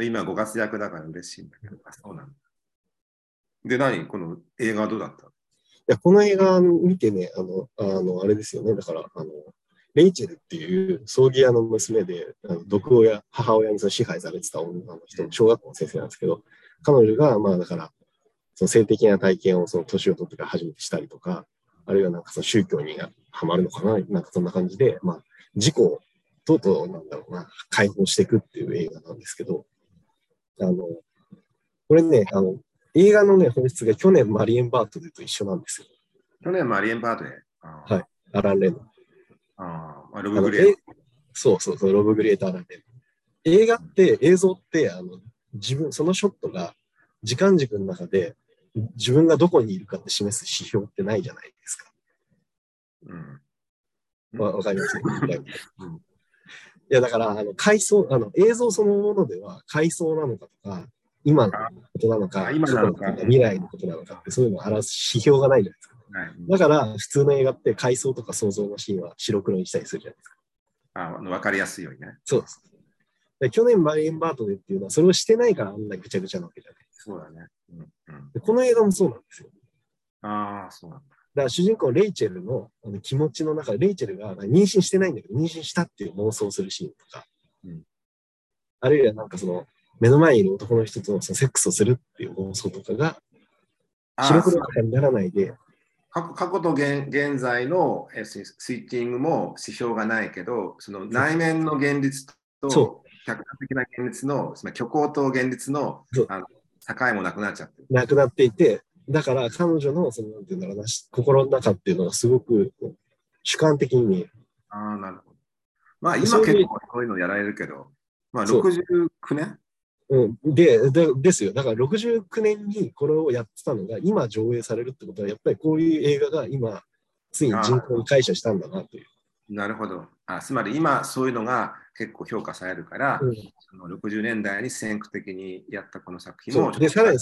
今、ご活躍だから嬉しいんだけど、あ、そうなんだ。で、何？この映画はどうだった？いや、この映画見てね、あの、あの、あれですよね。だから、あの、レイチェルっていう葬儀屋の娘で、あの毒親、母親にその支配されてた女の人、小学校の先生なんですけど、彼女が、まあだから、その性的な体験をその年を取ってから初めてしたりとか、あるいはなんかその宗教にはまるのかな、なんかそんな感じで、まあ、事故をとうとう、なんだろうな、解放していくっていう映画なんですけど、あの、これね、あの、映画のね、本質が去年マリエンバートでと一緒なんですよ。去年、マリエンバードで？はいアラン・レンの。ああロブグレーえそうそうそう、ロブ・グリエーター・アラン・レン。映画って、映像って、あの、自分、そのショットが時間軸の中で自分がどこにいるかって示す指標ってないじゃないですか。うん。わわかります？いうんや、だから、あの、回想、あの、映像そのものでは、回想なのかとか、今のことなのか、あ今なのか未来のことなのかって、そういうのを表す指標がないじゃないですか。はいだから、普通の映画って回想とか想像のシーンは白黒にしたりするじゃないですか。あわかりやすいようにね。そうです。で去年マリエンバートでっていうのは、それをしてないからあんなぐちゃぐちゃなわけじゃない。そうだね。うんうん、でこの映画もそうなんですよ。ああ、そうなんだ。だから主人公レイチェルの気持ちの中で、レイチェルが妊娠してないんだけど、妊娠したっていう妄想をするシーンとか、うん。あるいはなんかその、目の前にいる男の人とそのセックスをするっていう妄想とかが、白黒とかにならないで、過去と現現在のえススイッチングも指標がないけど、その内面の現実とそ客観的な現実の、その虚構と現実のあの境もなくなっちゃってる。なくなっていて、だから彼女の、その、なんていうんだろうな、し心の中っていうのがすごく主観的に見える。ああ、なるほど。まあ今結構そういうのやられるけど、まあそう69年？うん、でで、ですよ。だから69年にこれをやってたのが今上映されるってことは、やっぱりこういう映画が今、ついに人口に解釈したんだなという。なるほどあ。つまり今そういうのが結構評価されるから、うんその60年代に先駆的にやったこの作品もそうで、さらに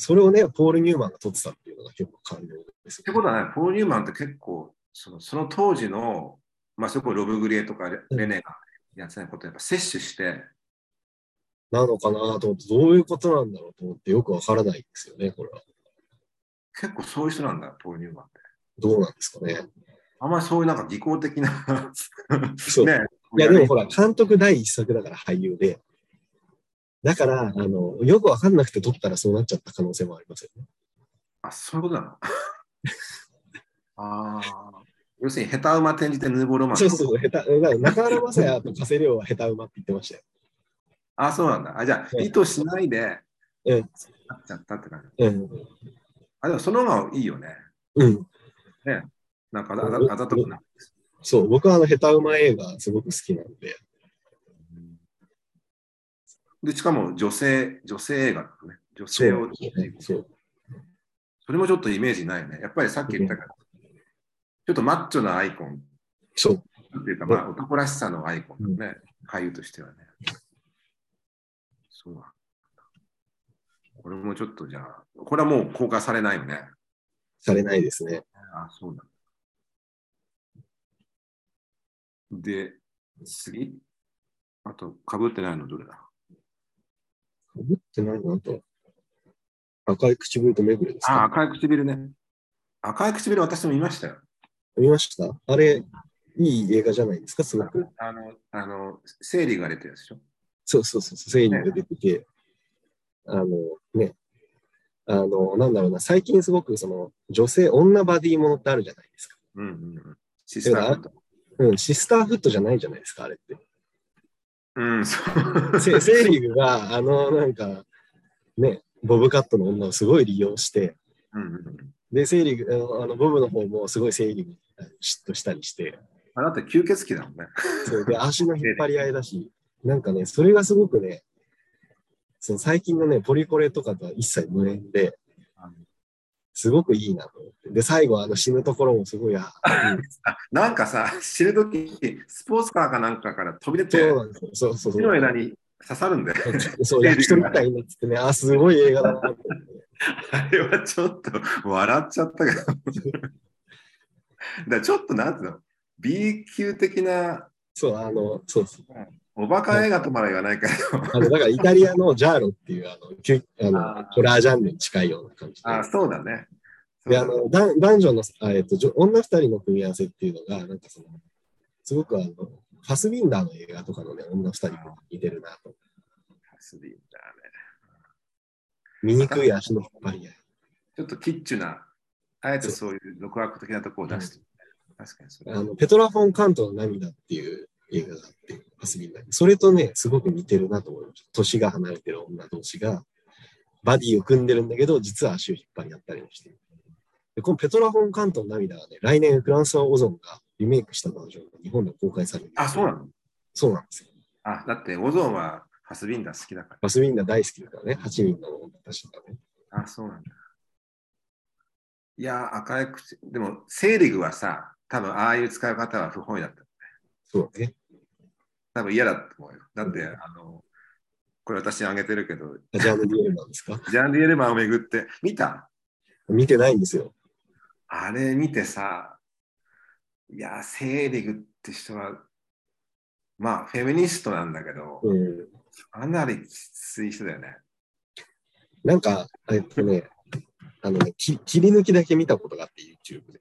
そそれをね、ポール・ニューマンが撮ってたっていうのが結構感動ですよ。ってことはね、ポール・ニューマンって結構そのその当時の、まあ、そこロブグリエとかレネがやってたことをやっぱ摂取して、なのかなと思って、どういうことなんだろうと思ってよくわからないんですよね、これは。結構そういう人なんだ、ポール・ニューマンって。どうなんですかね。あんまりそういうなんか技巧的なそうね。いや、でもほら、監督第一作だから俳優で、だから、あの、よくわかんなくて撮ったらそうなっちゃった可能性もありますよね。あ、そういうことなの？ああ。要するに、下手馬転じてヌーボーロマン。そうそうそう、下手、中原雅也と加瀬亮は下手馬って言ってましたよ。あ、そうなんだ。あ、じゃあ、うん意図しないで、うん。なっちゃったって感じ。うん。あ、でもその方がいいよね。うん。なんかあざ、あざあざとくなそう、僕はあの下手馬映画すごく好きなんで。で、しかも女性、女性映画だね。女性を、そう。それもちょっとイメージないね。やっぱりさっき言ったけど、ちょっとマッチョなアイコンっそう。ていうか、まあ、男らしさのアイコンだね。俳優としてはね。そうだ。これもちょっとじゃあ、これはもう公開されないよね。されないですね。あ、そうだ。で、次あと、かぶってないのどれだ？かぶってないのあと。赤い唇とめぐれですあ、か赤い唇ね。赤い唇私も見ましたよ。見ました？あれ、いい映画じゃないですか？すごく。あの、あの、生理が出てるでしょ？そうそうそう、生理が出てて、あのね、あの、なんだろうな、最近すごくその女性、女バディものってあるじゃないですか。うんうんうん。シスターフット。うん、シスターフットじゃないじゃないですか、あれって。うん、そう。せセーリングが、あの、なんか、ね、ボブカットの女をすごい利用して、うんうんうんで、セーリング、あのあのボブの方もすごいセーリングに嫉妬したりして、あだって吸血鬼だもんね。そうで足の引っ張り合いだし、なんかね、それがすごくね、その最近のね、ポリコレとかとは一切無縁で、すごくいいなと思って。で、最後、あの死ぬところもすごい、あ、いいあなんかさ、死ぬとき、スポーツカーかなんかから飛び出て、そうなんですよ。そうそう木そう。の枝に刺さるんで、そう、焼き鳥みたいになっててね、あ、すごい映画だなって。あれはちょっと笑っちゃったけど。だちょっとなんていうの、B 級的なそう、あの、そうそう。おバカ映画とまでは言わないけど、あの、だからイタリアのジャーロっていう、あの、きゅあのホラージャンルに近いような感じで。あそうだね。で、あの、男男女の、あえっと、女女二人の組み合わせっていうのが、なんかその、すごくあの、ファスビンダーの映画とかのね、女二人と似てるなと。スリーだね。醜い足の引っ張り合い。ちょっとキッチュな、あえてそういう独悪的なところを出してる、確かにそれ。あの、ペトラ・フォン・カントの涙っていう映画があって、ファスビンダーに。それとね、すごく似てるなと思いました。年が離れてる女同士が、バディを組んでるんだけど、実は足を引っ張り合ったりもしてる。でこのペトラ・フォン・カントの涙はね、来年フランスはオゾンがリメイクしたバージョンが日本で公開される。あ、そうなの？そうなんですよ。あ、だってオゾンはファスビンダー好きだかファスビンダー大好きだからね、8人の女たちとかね。ら。あ、そうなんだ。いや、赤い口、でも、セーリグはさ、多分ああいう使い方は不本意だった。そうね。多分嫌だと思うよ。だって、あの、これ私あげてるけど、ジャンル・ディエルマンですか？ジャン・ディエルマンをめぐって、見た？見てないんですよ。あれ見てさ、いや、セーリグって人は、まあ、フェミニストなんだけど、うん。かなりきつい人だよね。なんか、えっとね、あのね、き切り抜きだけ見たことがあって、YouTube で。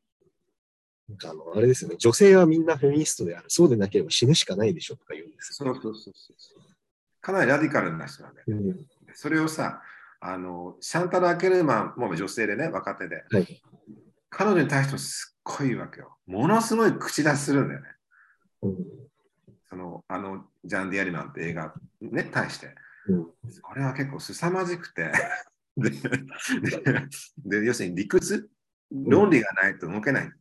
なんかあの、あれですよね、女性はみんなフェミニストである。そうでなければ死ぬしかないでしょとか言うんですよ。そうそうそうそう。かなりラディカルな人なんだよ。うん。それをさ、あの、シャンタル・アケルマンも女性でね、若手で。はい。彼女に対してもすっごいわけよ。ものすごい口出しするんだよね。うん。その、あの、ジャン・ディアリマンって映画ね、対して。うんこれは結構凄まじくて ででで、要するに理屈、論理がないと動けない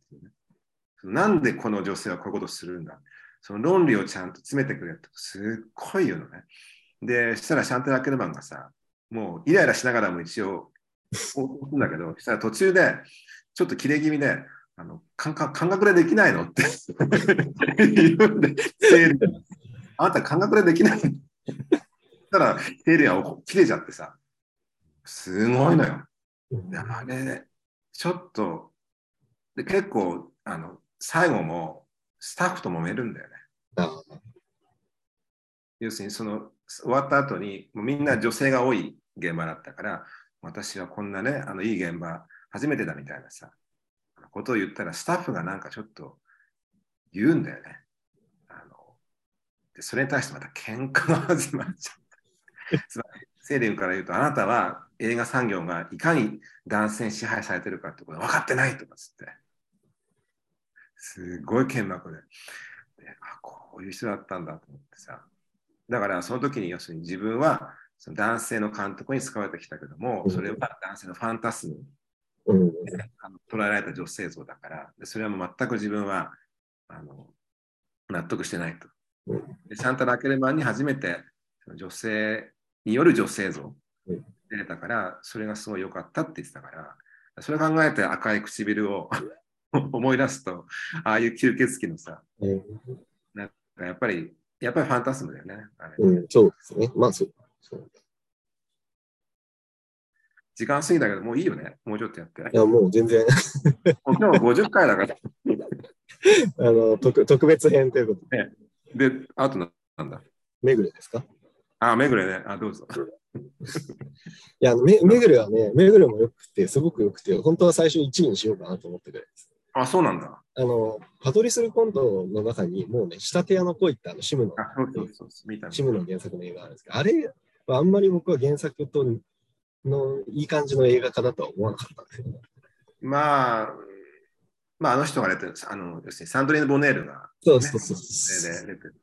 なんでこの女性はこういうことをするんだ？その論理をちゃんと詰めてくれと。すっごい言うのね。で、したらシャンテル・アケルマンがさ、もうイライラしながらも一応押すんだけど、したら途中でちょっと切れ気味で、あの感覚感覚でできないのって。言うんで、生理あなた感覚でできないの？したら、生理は切れちゃってさ、すごいのよ。あれ、ちょっと、で結構、あの、最後もスタッフと揉めるんだよね。あ要するに、その、終わった後に、もうみんな女性が多い現場だったから、私はこんなね、あの、いい現場、初めてだみたいなさ、ことを言ったら、スタッフがなんかちょっと言うんだよね。あの、で、それに対してまた喧嘩が始まっちゃった。つまり、セーリンから言うと、あなたは映画産業がいかに男性に支配されてるかってことが分かってないとかつって。すごい剣幕でであ。こういう人だったんだと思ってさ。だからその時に要するに自分はその男性の監督に使われてきたけども、それは男性のファンタスムうん。あの捉えられた女性像だから、でそれはもう全く自分はあの納得してないとうん。でサンタ・ラケルマンに初めて女性による女性像うん出れたから、それがすごい良かったって言ってたから、それを考えて赤い唇を 思い出すと、ああいう吸血鬼のさ、うんなんかやっぱり、やっぱりファンタスムだよね。あれうん、そうですね。まあそう。そう時間過ぎたけど、もういいよね。もうちょっとやって。いや、もう全然、もう今日50回だから。あの、特特別編ということで、で、あとななんだ。めぐれですか？あ、めぐれね。あ、どうぞ。いや、めめぐれはね、めぐれもよくて、すごくよくて、本当は最初1位にしようかなと思ってくれです。あ、そうなんだ。あの、パトリスルコントの中に、もうね、仕立て屋の恋ってあの、シムの、シムの原作の映画あるんですけど、あれはあんまり僕は原作とのいい感じの映画化だとは思わなかったんですよ。ね。まあ、まあ、あの人が出てる、あの、要するにサンドリーヌ・ボネールが、そうそうそうね、で出てて、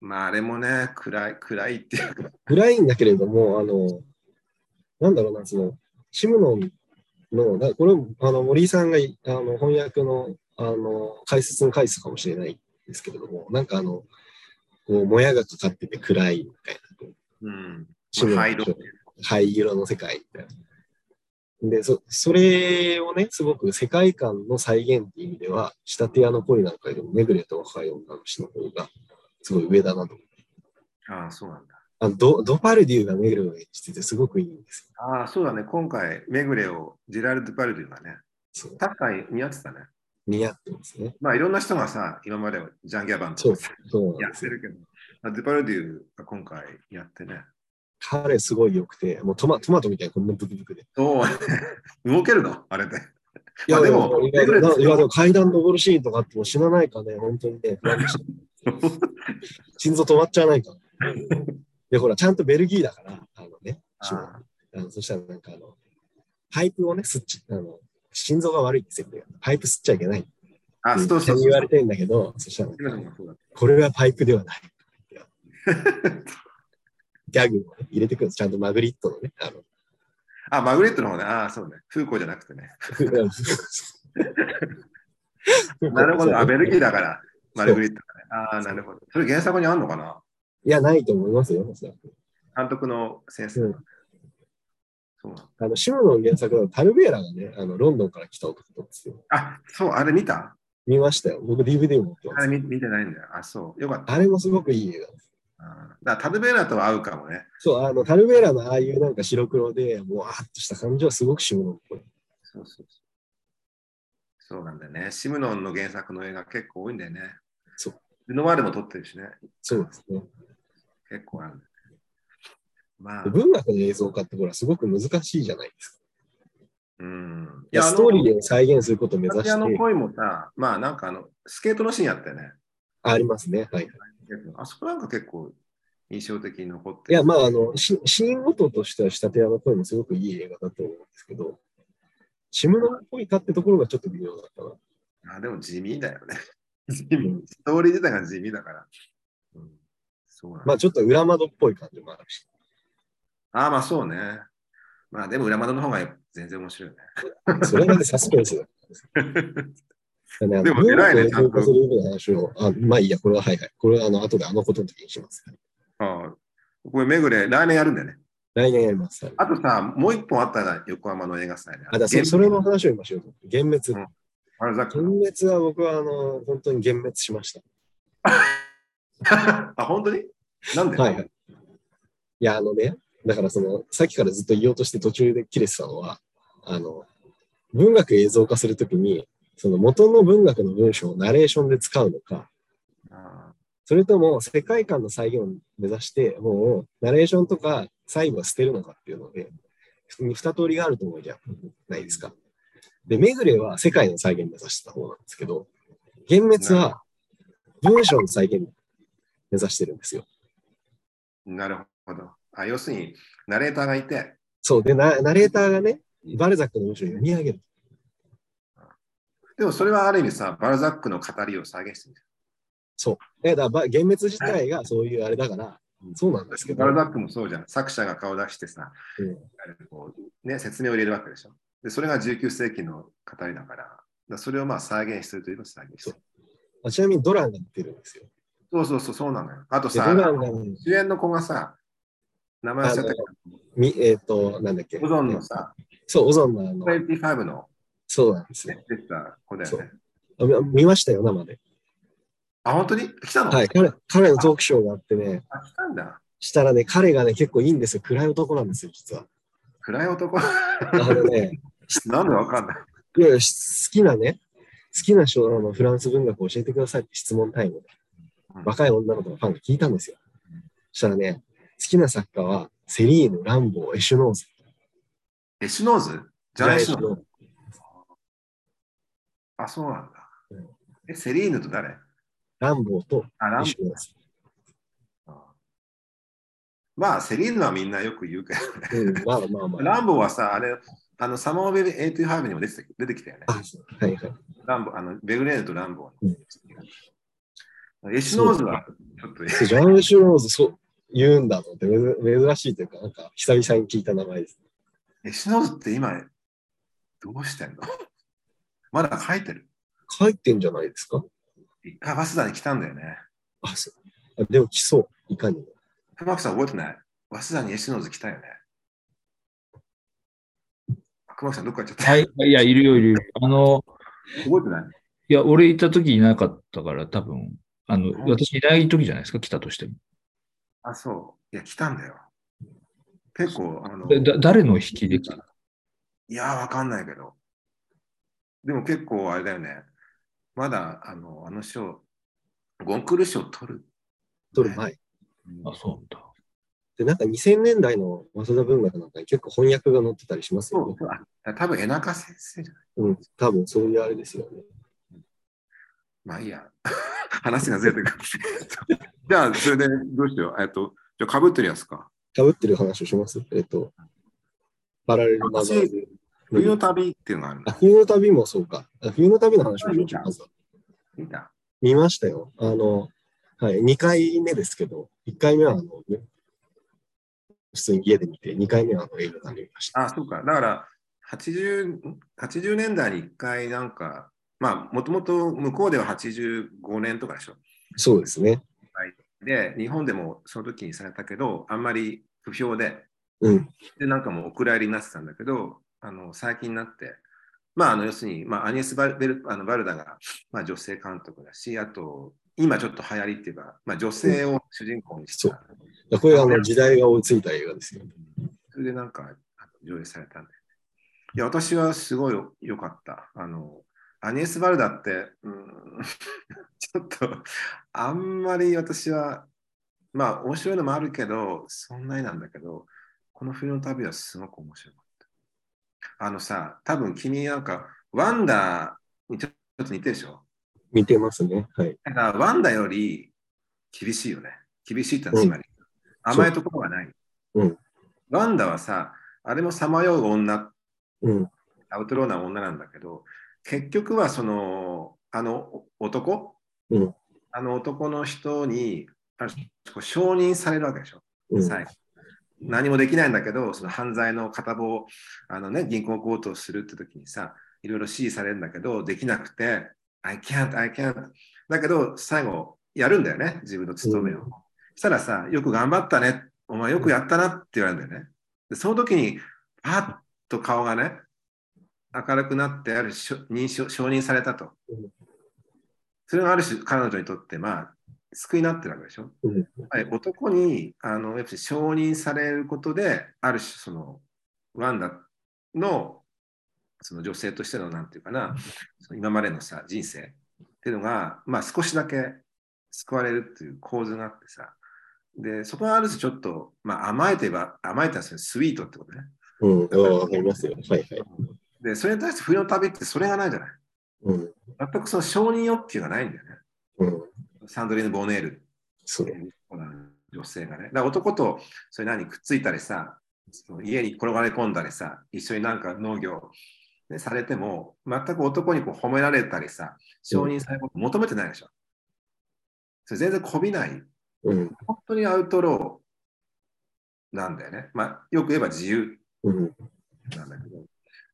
まあ、あれもね、暗い、暗いっていうか、暗いんだけれども、あの、なんだろうな、その、シムノンの、なこれ、あの、森井さんがいあの翻訳の、あの、解説の回数かもしれないですけれども、なんかあの、こう、もやがかかってて暗いみたいな、うん。灰色灰色の世界みたいな。で、そ、それをね、すごく世界観の再現っていう意味では、仕立て屋の恋なんかよりも、めぐれと若い女の人の方が、すごい上だなと。ああ、そうなんだ。あのドドパルデューがめぐれを演じててすごくいいんですよ。ああ、そうだね。今回、めぐれをジェラルド・パルデュがね、そう確かに似合ってたね。似合ってますね。まあ、いろんな人がさ、今までジャンギャバンそうとか。やってるけど、まあデュパルデュが今回やってね。彼すごい良くて、もうトマトマトみたいなこんなブクブクで。そう、動けるの？あれで。いや、まあでもいや、でも階段登るシーンとかあっても死なないかね、本当にね、心臓止まっちゃわないか。で、ほら、ちゃんとベルギーだから、あのね、ああのそしたらなんかあの、パイプをね、吸っちあの、心臓が悪いって設定がパイプ吸っちゃいけないあ、そうそうそう。言われてんだけど、そしたらこれはパイプではない。ギャグを、ね、入れてくるんです。ちゃんとマグリットのね。あのあ、マグリットの方ね。ああ、そうね。フーコーじゃなくてね。なるほど。あ、ベルギーだから、マルグリットだね。ああ、なるほど。それ原作にあんのかな？いや、ないと思いますよ。おそらく監督の先生。うんそうあの、シムの原作のタルベーラがね、あのロンドンから来た男ですよ。あ、そう、あれ見た？見ましたよ。僕 DVD 持ってます。あれ見見てないんだよ。あ、そう。よかった。あれもすごくいい映画です。あーだタルベーラと合うかもね。そう、あの、タルベーラのああいうなんか白黒で、もうわーっとした感じはすごくシムノンっぽい。そうそうそう。そうなんだよね。シムノンの原作の映画結構多いんだよね。そう。ルノワールも撮ってるしね。そうですね。結構ある。まあで、文学の映像化ってほら、すごく難しいじゃないですか。うん。いや、ストーリーを再現することを目指して、恋もさ、まあなんかあの、スケートのシーンやったよね。ありますね。はい。あそこなんか結構印象的に残ってる。いや、まあ、あの、しシーンごととしては、仕立て屋の声もすごくいい映画だと思うんですけど、シムノンっぽいかってところがちょっと微妙だったな。あでも地味だよね。地味。ストーリー自体が地味だから。うん、そうなんだまあ、ちょっと裏窓っぽい感じもあるし。ああ、まあそうね。まあでも裏窓の方が全然面白いよね。それまでサスペンスだね、でも偉いね文学を映像化するような話を、あまあいいや、これははいはい。これはあの後であのことの時にします。ああこれめぐれ、来年やるんだよね。来年やります。はいあとさ、もう一本あったら横浜の映画祭で。あ、だそそれの話を今しようと。幻滅。うんあれざっく幻滅は僕はあの、本当に幻滅しました。あ、本当に？なんで、はいい。や、あのね、だからその、さっきからずっと言おうとして途中で切れてたのは、あの、文学映像化するときに、その元の文学の文章をナレーションで使うのか、それとも世界観の再現を目指して、もうナレーションとか細部は捨てるのかっていうので、二通りがあると思うじゃないですか。で、めぐれは世界の再現目指してた方なんですけど、幻滅は文章の再現目指してるんですよ。なるほど。あ要するに、ナレーターがいて、そう。で、ナナレーターがね、バルザックの文章を読み上げる。でもそれはある意味さ、バルザックの語りを再現してる。そう。えだから、幻滅自体がそういうあれだから、そうなんですけどバ、ルザックもそうじゃん。作者が顔出してさ、うんこうね、説明を入れるわけでしょ。で、それが19世紀の語りだから、だからそれをまあ再現してるといえば再現してる。あちなみにドランが出てるんですよ。そうそうそう、そうなのよ。あとさ、主演の子がさ、名前忘れちゃったけど、みえっ、と、なんだっけ。オゾンのさ、そう、オゾンのあの、25の、そうなんですよ。ね、出てた子だよね。見ましたよ、生で。あ、本当に？来たの、はい、彼彼のトークショーがあってね、あ、来たんだ。したらね、彼がね、結構いいんですよ。暗い男なんですよ、実は。暗い男？あのね、なんでわかんない？いや好きなね、好きな小あのフランス文学を教えてくださいって質問タイムでうん若い女の子のファンが聞いたんですよ。そしたらね、好きな作家はセリーヌ、ランボー、エシュノーズ。エシュノーズ？ジャンエシュノーズ。ズ。あ、そうなんだうん。え、セリーヌと誰？ランボーとあ、ジャンエシュノーズ。まあ、セリーヌはみんなよく言うけどね。うん、まあまあまあ。ランボーはさ、あれ、あの、 Summer of 85にも出て出てきたよね。あはいはい。ランボー、あの、ヴェルレーヌとランボーうんの。エシュノーズはちょっと、でジャン・エシュノーズ、そう、言うんだと思って、珍珍しいというか、なんか、久々に聞いた名前です。エシュノーズって今、どうしてんの？まだ書いてる？書いてんじゃないですか？一回早稲田に来たんだよね。あ、そう。あでも来そう、いかにも。熊木さん覚えてない？早稲田にエシュノーズ来たよね。熊木さんどっか行っちゃった？はい、いや、いるよ、いるよ。あの、覚えてない？いや、俺行った時いなかったから、多分、あの、うん私いない時じゃないですか、来たとしても。あ、そう。いや、来たんだよ。結構、あの、でだ誰の引きで来た？いや、わかんないけど。でも結構あれだよね。まだ、あの、あの賞、ゴンクール賞取る。取る前。あ、そうなんだ。で、なんか2000年代の早稲田文学なんかに結構翻訳が載ってたりしますよね。そうあ多分、江中先生じゃない？うん、多分そういうあれですよね。まあいいや。話がずれてくる。じゃあ、それでどうしよう。えっと、じゃあ、かぶってるやつか。かぶってる話をします？えっと、パラレルナバーズ。冬の旅っていうのがあるんあだ。冬の旅もそうか。あ冬の旅の話をしましょうまずは見た見ましたよ。あの、はい、2回目ですけど、1回目はあの、ね、普通に家で見て、2回目はあの映画館で見ました。あ、そうか。だから、80, 80年代に1回なんか、まあ、もともと向こうでは85年とかでしょ。そうですね。で、日本でもその時にされたけど、あんまり不評で、うん。で、なんかもうお蔵入りになってたんだけど、あの最近になって、まあ、あの要するに、まあ、アニエスバルベルあのバルダが、まあ、女性監督だし、あと、今ちょっと流行りっていうか、まあ、女性を主人公にした、これはあの時代が追いついた映画ですよね。それでなんか上映されたんで。いや、私はすごい良かった。あの、アニエス・バルダって、うん、ちょっと、あんまり私は、まあ、面白いのもあるけど、そんなになんだけど、この冬の旅はすごく面白かった。あのさ、多分君なんか、ワンダーにちょっと似てるでしょ？見てますね。はい。だから、ワンダより厳しいよね。厳しいってつまり、甘いところがない。うんワンダはさ、あれもさまよう女、うん。アウトローな女なんだけど、結局はその、あの男、うんあの男の人に承認されるわけでしょ。うん。最後何もできないんだけど、その犯罪の片棒をあの、ね、銀行強盗するって時にさ、いろいろ指示されるんだけど、できなくて、I can't, I can't。だけど、最後、やるんだよね、自分の務めを。うんそしたらさ、よく頑張ったね、お前よくやったなって言われるんだよね。でその時に、パッと顔がね、明るくなって、ある種認証承認されたとうん。それがある種、彼女にとって、まあ、救いになってるわけでしょ。うんはい、男にあのやっぱり承認されることで、ある種そのワンダのその女性としてのなんていうかな、今までのさ人生っていうのが、まあ、少しだけ救われるっていう構図があってさ、でそこがある種ちょっと、まあ、甘えて言えば、甘えたらスイートってことね。うん。あわかりますよ。はいはい。で、それに対して冬の旅ってそれがないじゃない。うん。全くその承認欲求がないんだよね。うん。サンドリーヌ・ボネールそう。女性がね。だから男とそれ何くっついたりさ、その家に転がり込んだりさ、一緒になんか農業ね、されても、全く男にこう褒められたりさ、承認されること求めてないでしょ。それ全然こびない。うん。本当にアウトローなんだよね。まあ、よく言えば自由うん。なんだけど、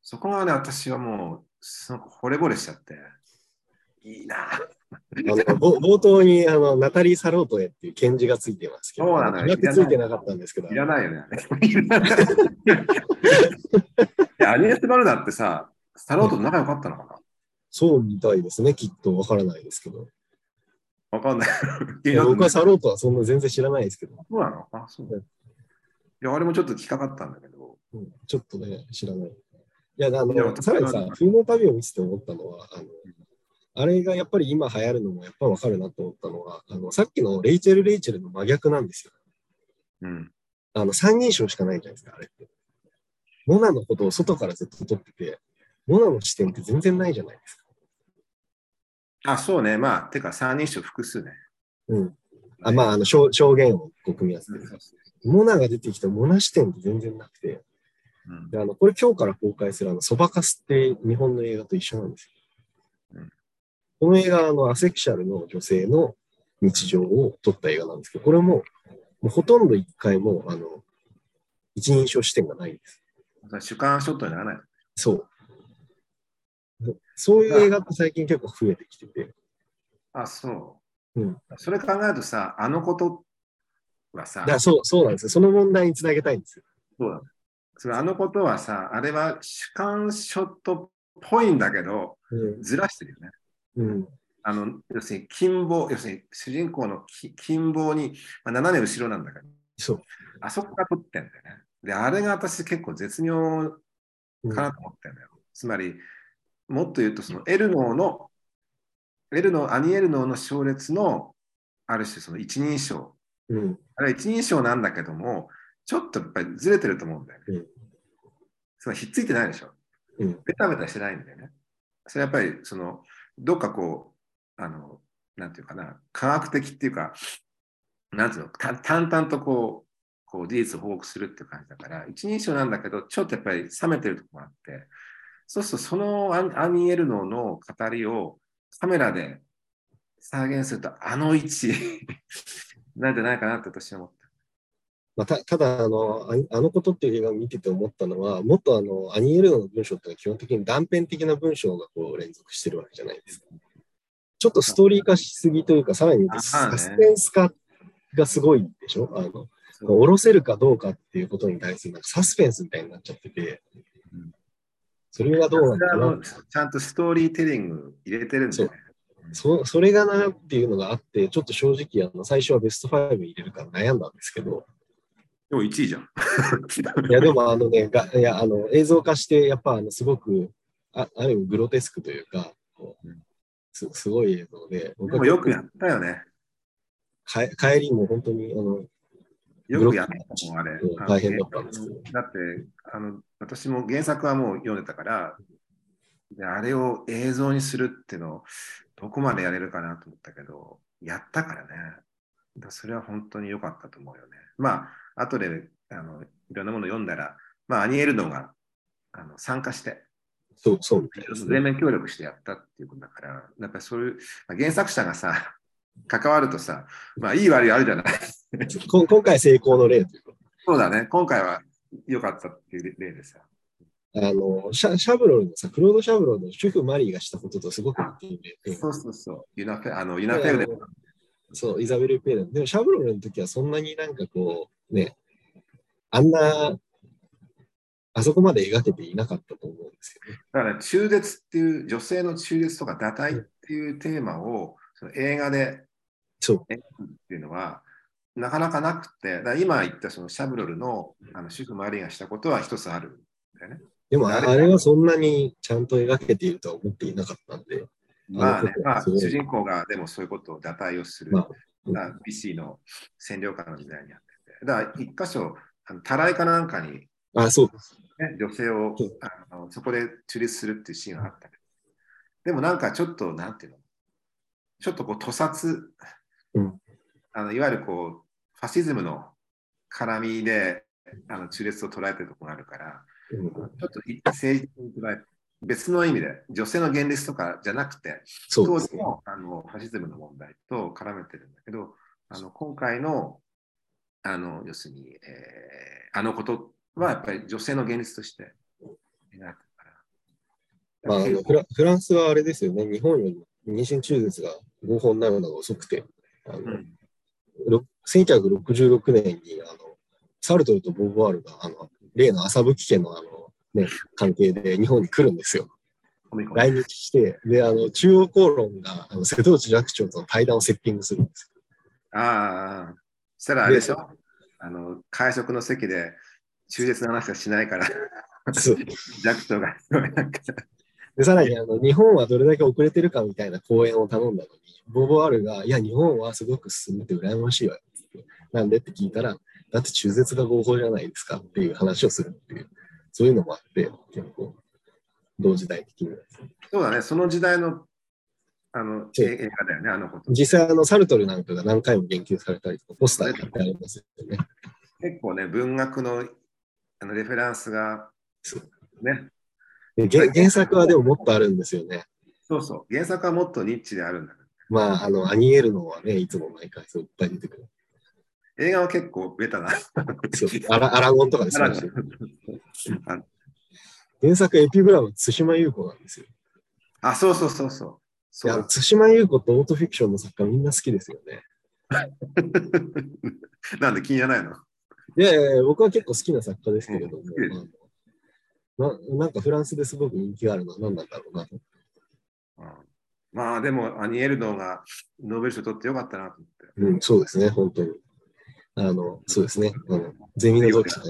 そこがね、私はもう、すごく惚れ惚れしちゃって、いいな。冒頭にあのナタリー・サロートへっていう検事がついてますけど、そうなのよついてなかったんですけど、いらないよね。いアニエス・バルダってさ、サロートと仲良かったのかそうみたいですね、きっとわからないですけど。なわかんない。いや僕はサロートはそんな全然知らないですけど、そうなの？あ、そう。いや、あれもちょっと聞かかったんだけど、うんちょっとね、知らない。いや、あの、さらにさ、冬の旅を見せて思ったのは、あの、あれがやっぱり今流行るのもやっぱわかるなと思ったのは、あの、さっきのレイチェル・レイチェルの真逆なんですよ。うん。あの、三人称しかないじゃないですか、あれって。モナのことを外からずっと撮ってて、モナの視点って全然ないじゃないですか。あ、そうね。まあ、てか、三人称複数ね。うん。あまあ、あの、証証言をこう組み合わせてる。モナが出てきたモナ視点って全然なくて、うんであの、これ今日から公開するあの、そばかすって日本の映画と一緒なんですよ。うんこの映画はあの、アセクシャルの女性の日常を撮った映画なんですけど、これも、もうほとんど一回も、あの、一人称視点がないんです。主観ショットにならない。そう。そういう映画って最近結構増えてきてて、あ、そう。うんそれ考えるとさ、あのことはさだそう、そうなんですよ。その問題につなげたいんですよ。そうだ。それあのことはさ、あれは主観ショットっぽいんだけど、ずらしてるよね。うん。うん。あの要するに近傍、要するに主人公のき近傍に、まあ、斜め後ろなんだけど、そう。あそこが撮ってんだよね。で、あれが私結構絶妙かなと思ってんだよ。つまり、もっと言うと、そのエルノーの、エルノー、アニエルノーの章列の、ある種その一人称。うん。あれは一人称なんだけども、ちょっとやっぱりずれてると思うんだよね。うんつまりひっついてないでしょ。うん。ベタベタしてないんだよね。それやっぱり、その、どっかこう、あの、なんていうかな、科学的っていうか、なんていうの、た淡々とこう、こう事実を報告するっていう感じだから、一人称なんだけど、ちょっとやっぱり冷めてるところがあって、そうするとそのアニエルノの語りをカメラで再現すると、あの位置 なんじゃないかなって私は思った。まあ、たただあのあ、あのことっていう映画を見てて思ったのは、もっとあのアニエルノの文章ってのは基本的に断片的な文章がこう連続してるわけじゃないですか。ちょっとストーリー化しすぎというか、さらにサスペンス化がすごいでしょ？あの下ろせるかどうかっていうことに対するなんかサスペンスみたいになっちゃってて。うん、それがどうなのかな？それはあのちゃんとストーリーテリング入れてるんだよね。そそれがなっていうのがあって、ちょっと正直あの最初はベスト5入れるから悩んだんですけど、でも1位じゃん。いや、でもあのね、がいやあの映像化して、やっぱあのすごくあ、ある意味グロテスクというか、こううんすすごい映像で、で僕もよくやったよね。か帰りも本当にあのよくやったもん、あれうん。大変だったんですけどだってあの、私も原作はもう読んでたから、であれを映像にするっていうのをどこまでやれるかなと思ったけど、やったからね。らそれは本当に良かったと思うよね。まあ、後であのいろんなもの読んだら、まあ、アニエルノがあの参加して、そうそうね。全面協力してやったっていうことだから、やっぱりそういう、まあ原作者がさ、関わるとさ、まあいい悪いあるじゃない。こ今回成功の例というか、そうだね、今回は良かったっていう例でさ。あのシャシャブロルのさ、クロード・シャブロルの主婦マリーがしたこととすごく似ていて、うんそうそうそう。ユナフェあのユナフェルでも。そう、イザベル・ペーレン。でも、シャブロルの時はそんなになんかこう、ね、あんな、あそこまで描けていなかったと思うんですよね。だから中絶っていう、女性の中絶とか堕胎っていうテーマをその映画でそう。描くっていうのは、なかなかなくて、今言ったそのシャブロルのあの主婦マリーがしたことは一つあるんだよね。でも、ああれはそんなにちゃんと描けているとは思っていなかったんで、まあね、まあ、主人公がでもそういうことを堕胎をする。まあ BC の占領下の時代にやっ。だから一箇所、あのたらいかなんかに、あ、そう。です。ね、女性をあのそこで中立するっていうシーンがあった。けど、でもなんかちょっと、なんていうの、ちょっとこう、屠殺、うん。あのいわゆるこう、ファシズムの絡みであの中立を捉えてるところがあるから、うん。ちょっとい政治的に捉え別の意味で、女性の現実とかじゃなくて。当時のあのファシズムの問題と絡めてるんだけど、あの今回のあの要するに、えーあのことはやっぱり女性の現実として。まあ、あのフランスはあれですよね、日本よりも妊娠中絶が合法になるのが遅くて、あのうん。ろ1966年にあのサルトルとボーヴォワールがあの例の麻吹家のあの、ね、関係で日本に来るんですよ。来日して、で、あの中央公論があの瀬戸内寂聴との対談をセッティングするんですああしたらあれでしょ？あの会食の席で中絶の話はしないから、弱党がで、さらにあの日本はどれだけ遅れてるかみたいな講演を頼んだのに、ボーヴォワールが、いや、日本はすごく進んでて羨ましいわ。なんでって聞いたら、だって中絶が合法じゃないですかっていう話をするっていう、そういうのもあって、結構、同時代的に。そうだね、その時代のあの映画だよね、あのこと。実際、あの、サルトルなんかが何回も言及されたりとか、ポスターってありますよね。結構ね、文学のあのレフェランスがね、で原原作はでももっとあるんですよね。そうそう、原作はもっとニッチであるんだけど、まあ、あの、アニエルノはね、いつも毎回そういっぱい出てくる。映画は結構ベタな。そうアラアラゴンとかですあね。ら原作エピグラム、対馬優子なんですよ。あ、そうそうそうそう。いや、そうだ対馬優子とオートフィクションの作家みんな好きですよね。なんで気に入らないの？いやいや僕は結構好きな作家ですけれども、うんななんかフランスですごく人気があるのは何なんだろうなと。うんまあでも、アニエルドがノーベル賞取ってよかったなと思って。うん、そうですね、本当に。あの、そうですね。あのゼミの時さん、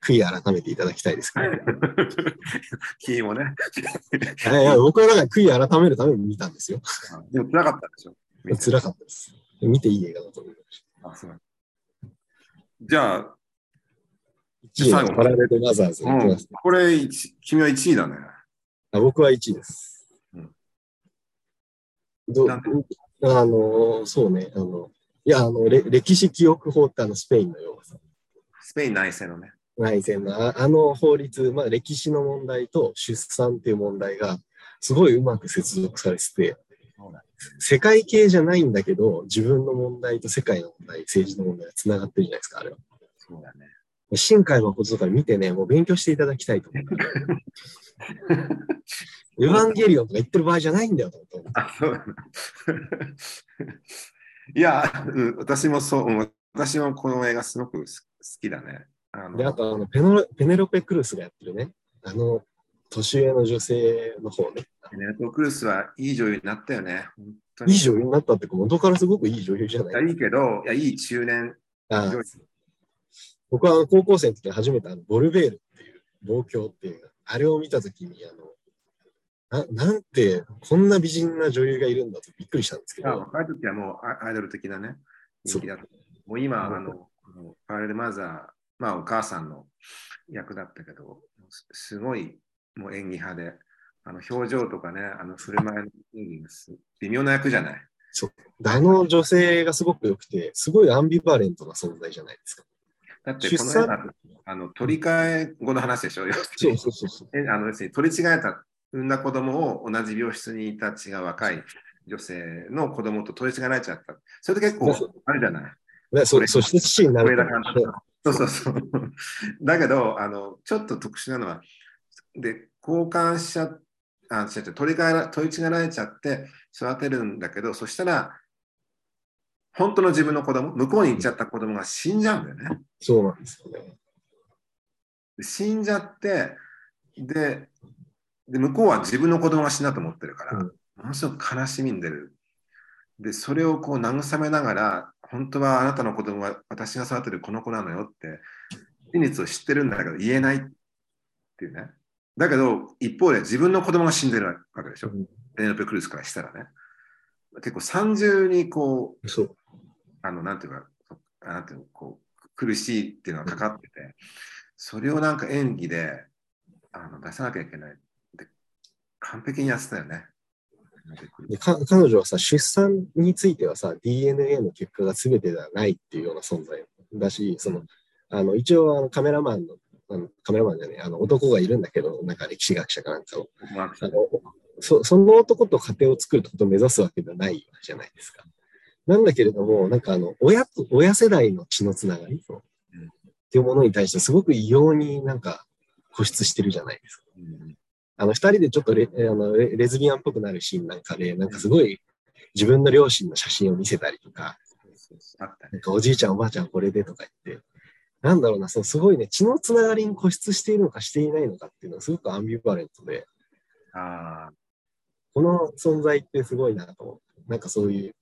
悔い改めていただきたいですけど。君もね。いやいや、僕はだから悔い改めるために見たんですよ。でも辛かったでしょ。辛かったです。見ていい映画だと思いましあそうじゃあ、た。1位のパラレルマザーズうんこれ一、君は1位だね。あ僕は1位です。うんどあの、そうね、あの、いや、あの、れ歴史記憶法ってあのスペインのようなスペイン内戦のね。内戦のああの法律、まあ歴史の問題と出産っていう問題がすごいうまく接続されてて、世界系じゃないんだけど、自分の問題と世界の問題、政治の問題がつながってるじゃないですか、あれは。そうだね。新海誠とか見てね、もう勉強していただきたいと思う。エヴァンゲリオンとか言ってる場合じゃないんだよと思って。あ、そうだね。いや、うん私もそう、うん私もこの映画すごく好きだね。あので、あとあのペノ、ペネロペ・クルスがやってるね、あの、年上の女性の方ね。ネルト・クルスはいい女優になったよね。いい女優になったってか、元からすごくいい女優じゃない？いやいいけど、いや、いい中年あ女優。僕は高校生の時に初めてあのボルベールっていう、望郷っていう、あれを見た時に、あの、ななんて、こんな美人な女優がいるんだとびっくりしたんですけど、あ若い時はもうアアイドル的なね、人気だ。もう今、あの、あのパラレルマザー、まあお母さんの役だったけど、すすごいもう演技派で、あの表情とかね、あの振る舞いの演技がす微妙な役じゃない？あの女性がすごく良くて、すごいアンビバレントな存在じゃないですか。だってこの映画あの取り替え後の話でしょ？そうにそうそうそう。えあの要するに取り違えた産んだ子供を同じ病室にいた血が若い女性の子供と取り違えられちゃった。それで結構あるじゃない？でそそして父になる上田と監督そうそうそう。だけど、あの、ちょっと特殊なのは、で、交換しちゃ、あ、違う違う取り替えら、取り違えられちゃって育てるんだけど、そしたら、本当の自分の子供、向こうに行っちゃった子供が死んじゃうんだよね。そうなんですよね。で死んじゃって、で、で向こうは自分の子供が死んだと思ってるから、うんものすごく悲しみんでる。で、それをこう慰めながら、本当はあなたの子供は私が育てるこの子なのよって、真実を知ってるんだけど言えないっていうね。だけど、一方で自分の子供が死んでるわけでしょ。うんペクルスからしたらね。結構三重にこう、そう。あの、なんていうか、なんていうの、こう、苦しいっていうのがかかってて、それをなんか演技であの出さなきゃいけない。で、完璧にやってたよね。でか彼女はさ、出産についてはさ、DNA の結果が全てではないっていうような存在だし、その、あの、一応あのカメラマンのあのカメラマンじゃねあの男がいるんだけど、なんか歴史学者かなんかああのそその男と家庭を作ることを目指すわけではないじゃないですか。なんだけれども、なんかあの、親と、親世代の血のつながり、うんっていうものに対してすごく異様になんか固執してるじゃないですか。うんあの、二人でちょっとレあのレレズビアンっぽくなるシーンなんかで、なんかすごい自分の両親の写真を見せたりとか。なんかおじいちゃんおばあちゃんこれでとか言って、なんだろうな、そうすごいね、血のつながりに固執しているのかしていないのかっていうのはすごくアンビバレントで、ああ。この存在ってすごいなと思って、なんかそういう、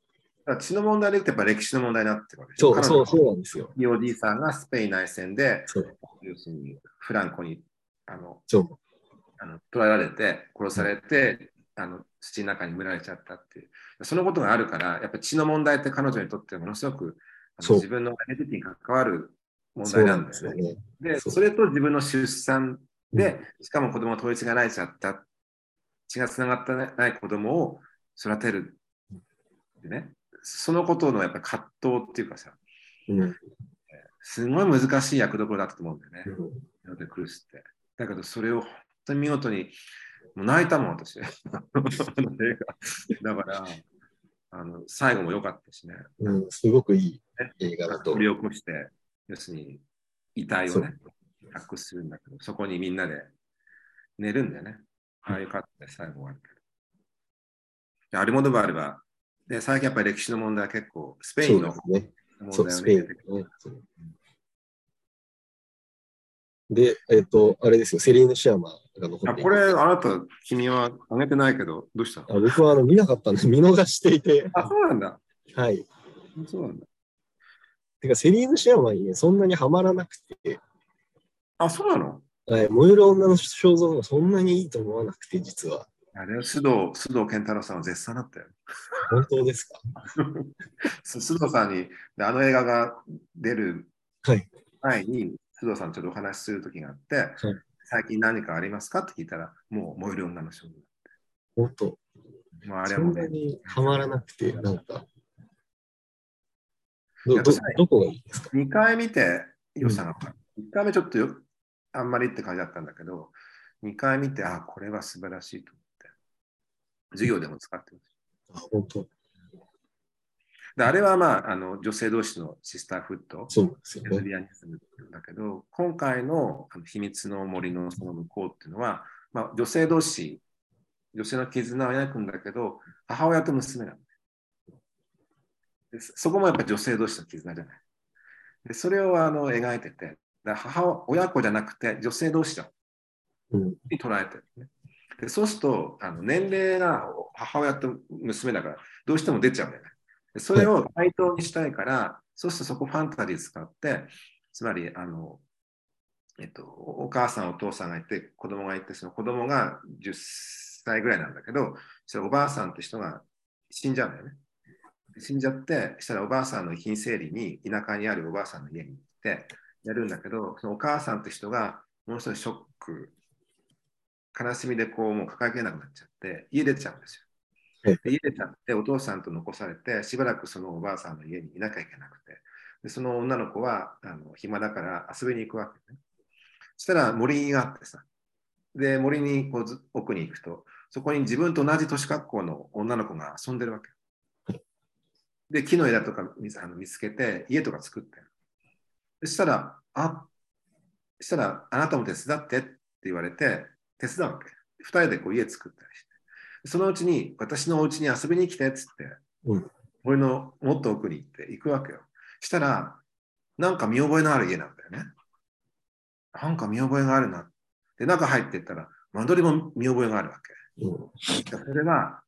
血の問題でやっぱ歴史の問題になってるわけでしょそう、そう、そうう。なんですよ。おじいさんがスペイン内戦で、そう、要するにフランコにあのそう、あの捕らえられて、殺されて、あの土の中に埋められちゃったっていう。そのことがあるから、やっぱ血の問題って彼女にとってものすごく自分のアイデンティティに関わる問題なん。ですよね。で、そうそれと自分の出産でう、しかも子供が統一がられちゃった、血がつながってない子供を育てる。でね、そのことのやっぱり葛藤っていうかさ、うん。うんすごい難しい役どころだったと思うんだよね。ヨーデクルスって。だけど、それを本当に見事に、もう泣いたもん、私。だから、あの最後も良かったしね。うん、すごくいい映画だと掘。り起こして、要するに遺体をね、発掘するんだけど、そこにみんなで寝るんだよね。ああいうかって最後終わるアルモドバールは、で最近やっぱり歴史の問題は結構、スペインの。問そう、スペイン題をね、ね。そうで、えっ、と、あれですよ、セリーヌ・シアマが残ってこれ、あなた、君はあげてないけど、どうした？のあ僕はあの見なかったんで、見逃していて、あ、そうなんだ。はい。そうなんだ。てか、セリーヌ・シアマにね、そんなにはまらなくて、あ、そうなの？はい、燃える女の肖像がそんなにいいと思わなくて、実は。あれ、須藤、須藤健太郎さんは絶賛だったよ。本当ですか？須 須藤さんに、であの映画が出るはい。須藤さんとちょっとお話しする時があって、最近何かありますかって聞いたら、もう燃える女の少女。本当。もうあれそはもうね、んなにはまらなくて、なんか。ど、どどこがいいですか？2回見て良さが分かる。1回目ちょっとよあんまりって感じだったんだけど、2回見て、あ、これは素晴らしいと思って。授業でも使ってます。あ、本当。であれはまああの女性同士のシスターフット、そうですよね。ビアニズムだけど、今回のあの秘密の森のその向こうっていうのは、まあ、女性同士、女性の絆を描くんだけど、母親と娘なのでそこもやっぱ女性同士の絆じゃない。でそれをあの描いてて、母親子じゃなくて女性同士だうん。に捉えてる、ね。でそうするとあの年齢が母親と娘だからどうしても出ちゃうんだよね。でそれを対等にしたいから、そうするとそこファンタジー使って、つまりあの、えっと、お母さんお父さんがいて子供がいてその子供が10歳ぐらいなんだけどそれおばあさんって人が死んじゃうんだよね。死んじゃってしたらおばあさんの遺品整理に田舎にあるおばあさんの家に行ってやるんだけどそのお母さんって人がものすごいショック悲しみでこうもう抱えきれなくなっちゃって家出ちゃうんですよ。で家出ちゃってお父さんと残されてしばらくそのおばあさんの家にいなきゃいけなくてでその女の子はあの暇だから遊びに行くわけね。そしたら森があってさで森にこう奥に行くとそこに自分と同じ年格好の女の子が遊んでるわけ。で木の枝とか見あの見つけて家とか作って。そしたら、あそしたら、あなたも手伝ってって言われて、手伝うわけ。二人でこう家作ったりして。そのうちに、私のお家に遊びに来てっつって、うん俺のもっと奥に行って行くわけよ。したら、なんか見覚えのある家なんだよね。なんか見覚えがあるな。で、中入っていったら、間取りも見覚えがあるわけ。うん。それは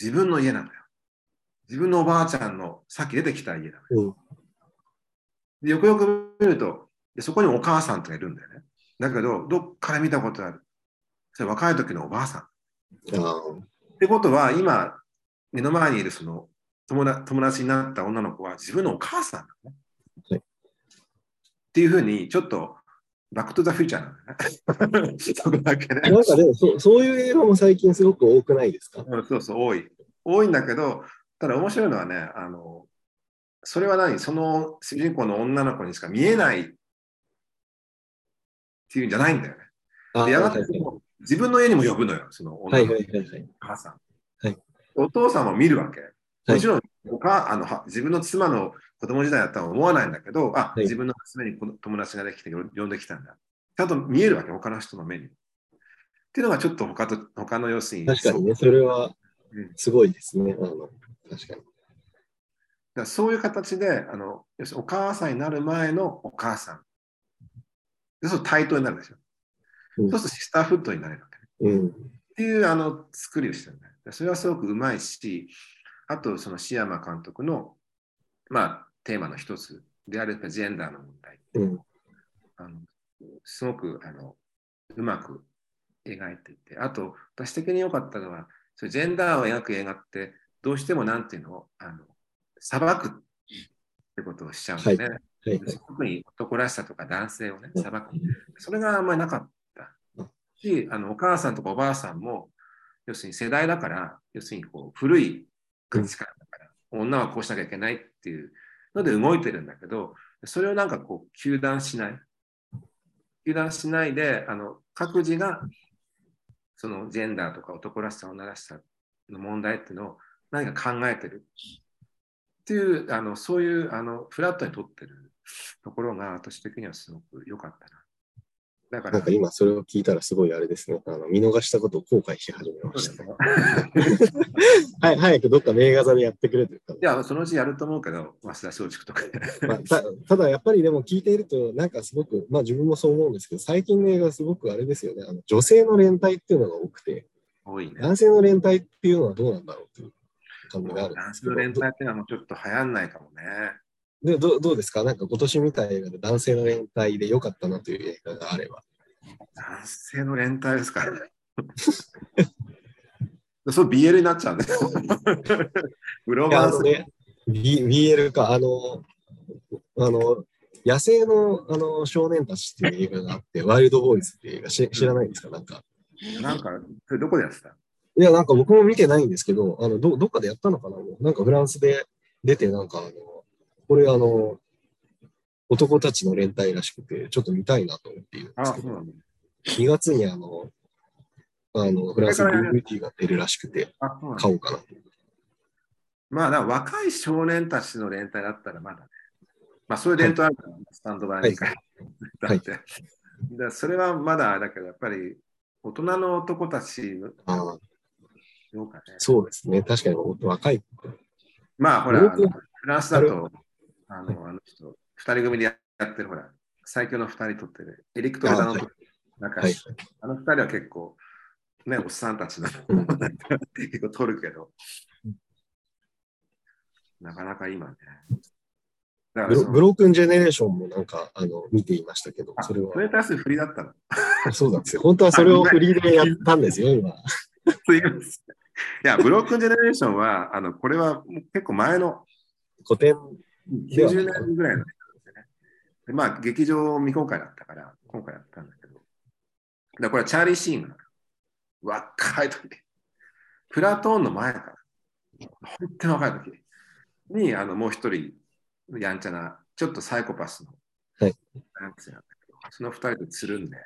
自分の家なんだよ。自分のおばあちゃんのさっき出てきた家だ、ね。うん。でよくよく見るとで、そこにお母さんとかいるんだよね。だけど、どっから見たことある。それ若い時のおばあさん。あってことは、今、目の前にいるその友達友達になった女の子は自分のお母さんだね。はいっていうふうに、ちょっと、バックトゥザフューチャーなんだよね。そこだけねあ。。なんかでもそ、そういう映画も最近すごく多くないですか？うんそうそう、多い。多いんだけど、ただ面白いのはね、あの、それは何？その主人公の女の子にしか見えないっていうんじゃないんだよね。やがて自分の家にも呼ぶのよ、その女のはいはいはいはい。お母さん。はいお父さんも見るわけ。いもちろんお母あのは自分の妻の子供時代だったら思わないんだけど、あ、い自分の娘にこの友達ができてよ呼んできたんだ。ちゃんと見えるわけ、他の人の目に。っていうのがちょっと他と他の要するに確かにね、それはうんすごいですね。あの確かに。だそういう形であの要するにお母さんになる前のお母さん。でそ対等になるでしょ。うんそうするとシスターフットになれるわけ、ね。うん。っていうあの作りをしてるんだよ。それはすごくうまいし、あとそのシ山監督の、まあ、テーマの一つであるジェンダーの問題。うん。あのすごくあのうまく描いていて、あと私的に良かったのは、そジェンダーを描く映画って、どうしてもなんていうの、あの裁くってことをしちゃうんだよね。はいはい。特に男らしさとか男性をね、裁く。それがあんまりなかったし、あのお母さんとかおばあさんも、要するに世代だから、要するにこう古い価値観だから、女はこうしなきゃいけないっていうので動いてるんだけど、それをなんかこう、糾弾しない。糾弾しないで、あの各自がそのジェンダーとか男らしさ、女らしさの問題っていうのを何か考えてるっていう、あのそういうあのフラットに取ってるところが私的にはすごく良かったな。だから、なんか今それを聞いたらすごいあれですね。あの見逃したことを後悔し始めました。い はい、早くどっか名画座でやってくれというか。や、そのうちやると思うけど、早稲田松竹とか。まあ、たただやっぱりでも聞いていると、なんかすごく、まあ自分もそう思うんですけど、最近の映画すごくあれですよね。あの女性の連帯っていうのが多くて、多いね。男性の連帯っていうのはどうなんだろうという感じがあるんですけど男性の連帯っていうのはもうちょっと流行んないかもね。でどどうですか？なんか今年見た映画で男性の連帯で良かったなという映画があれば。男性の連帯ですか。そう BL になっちゃうんだよ。グローバルね、B、BL か、あの、あの、野生のあの少年たちっていう映画があって、ワイルドボーイズっていう映画知知らないですか？なんか。なんか、それどこでやってた？いや、なんか僕も見てないんですけど、あのどどっかでやったのかな？もうなんかフランスで出て、なんかあの、これあの、男たちの連帯らしくて、ちょっと見たいなと思っているんであ、すけど、そうなんだ。2月にあの、あの、フランス DVD が出るらしくて、買おうかなと。まあ、若い少年たちの連帯だったらまだね。まあ、そういう伝統あるから、スタンドバイミーから。だって。だからそれはまだだけど、やっぱり大人の男たちのああどうかね。そうですね。確かに若い。まあ、ほら、フランスだと、あの、あの人、二人組でやってる、ほら、最強の二人取ってる、エリックとレダノあはいと仲はい。あの二人は結構、ね、おっさんたちのうん結構取るけど、なかなか今ね。だからそのブロブロークンジェネレーションもなんか、あの、見ていましたけど、あそれはそ、れに対する振りだったの。そうなんですよ。本当はそれをフリーでやったんですよ、今。すいませんいや、ブロークンジェネレーションは、あのこれは結構前の古典、90年ぐらいの映画ですよね。でまあ、劇場未公開だったから、今回やったんだけど。だからこれはチャーリー・シーンが若い時プラトーンの前から、本当に若い時に、あのもう一人、やんちゃな、ちょっとサイコパスのはい大学生なんだけど、その二人でつるんで、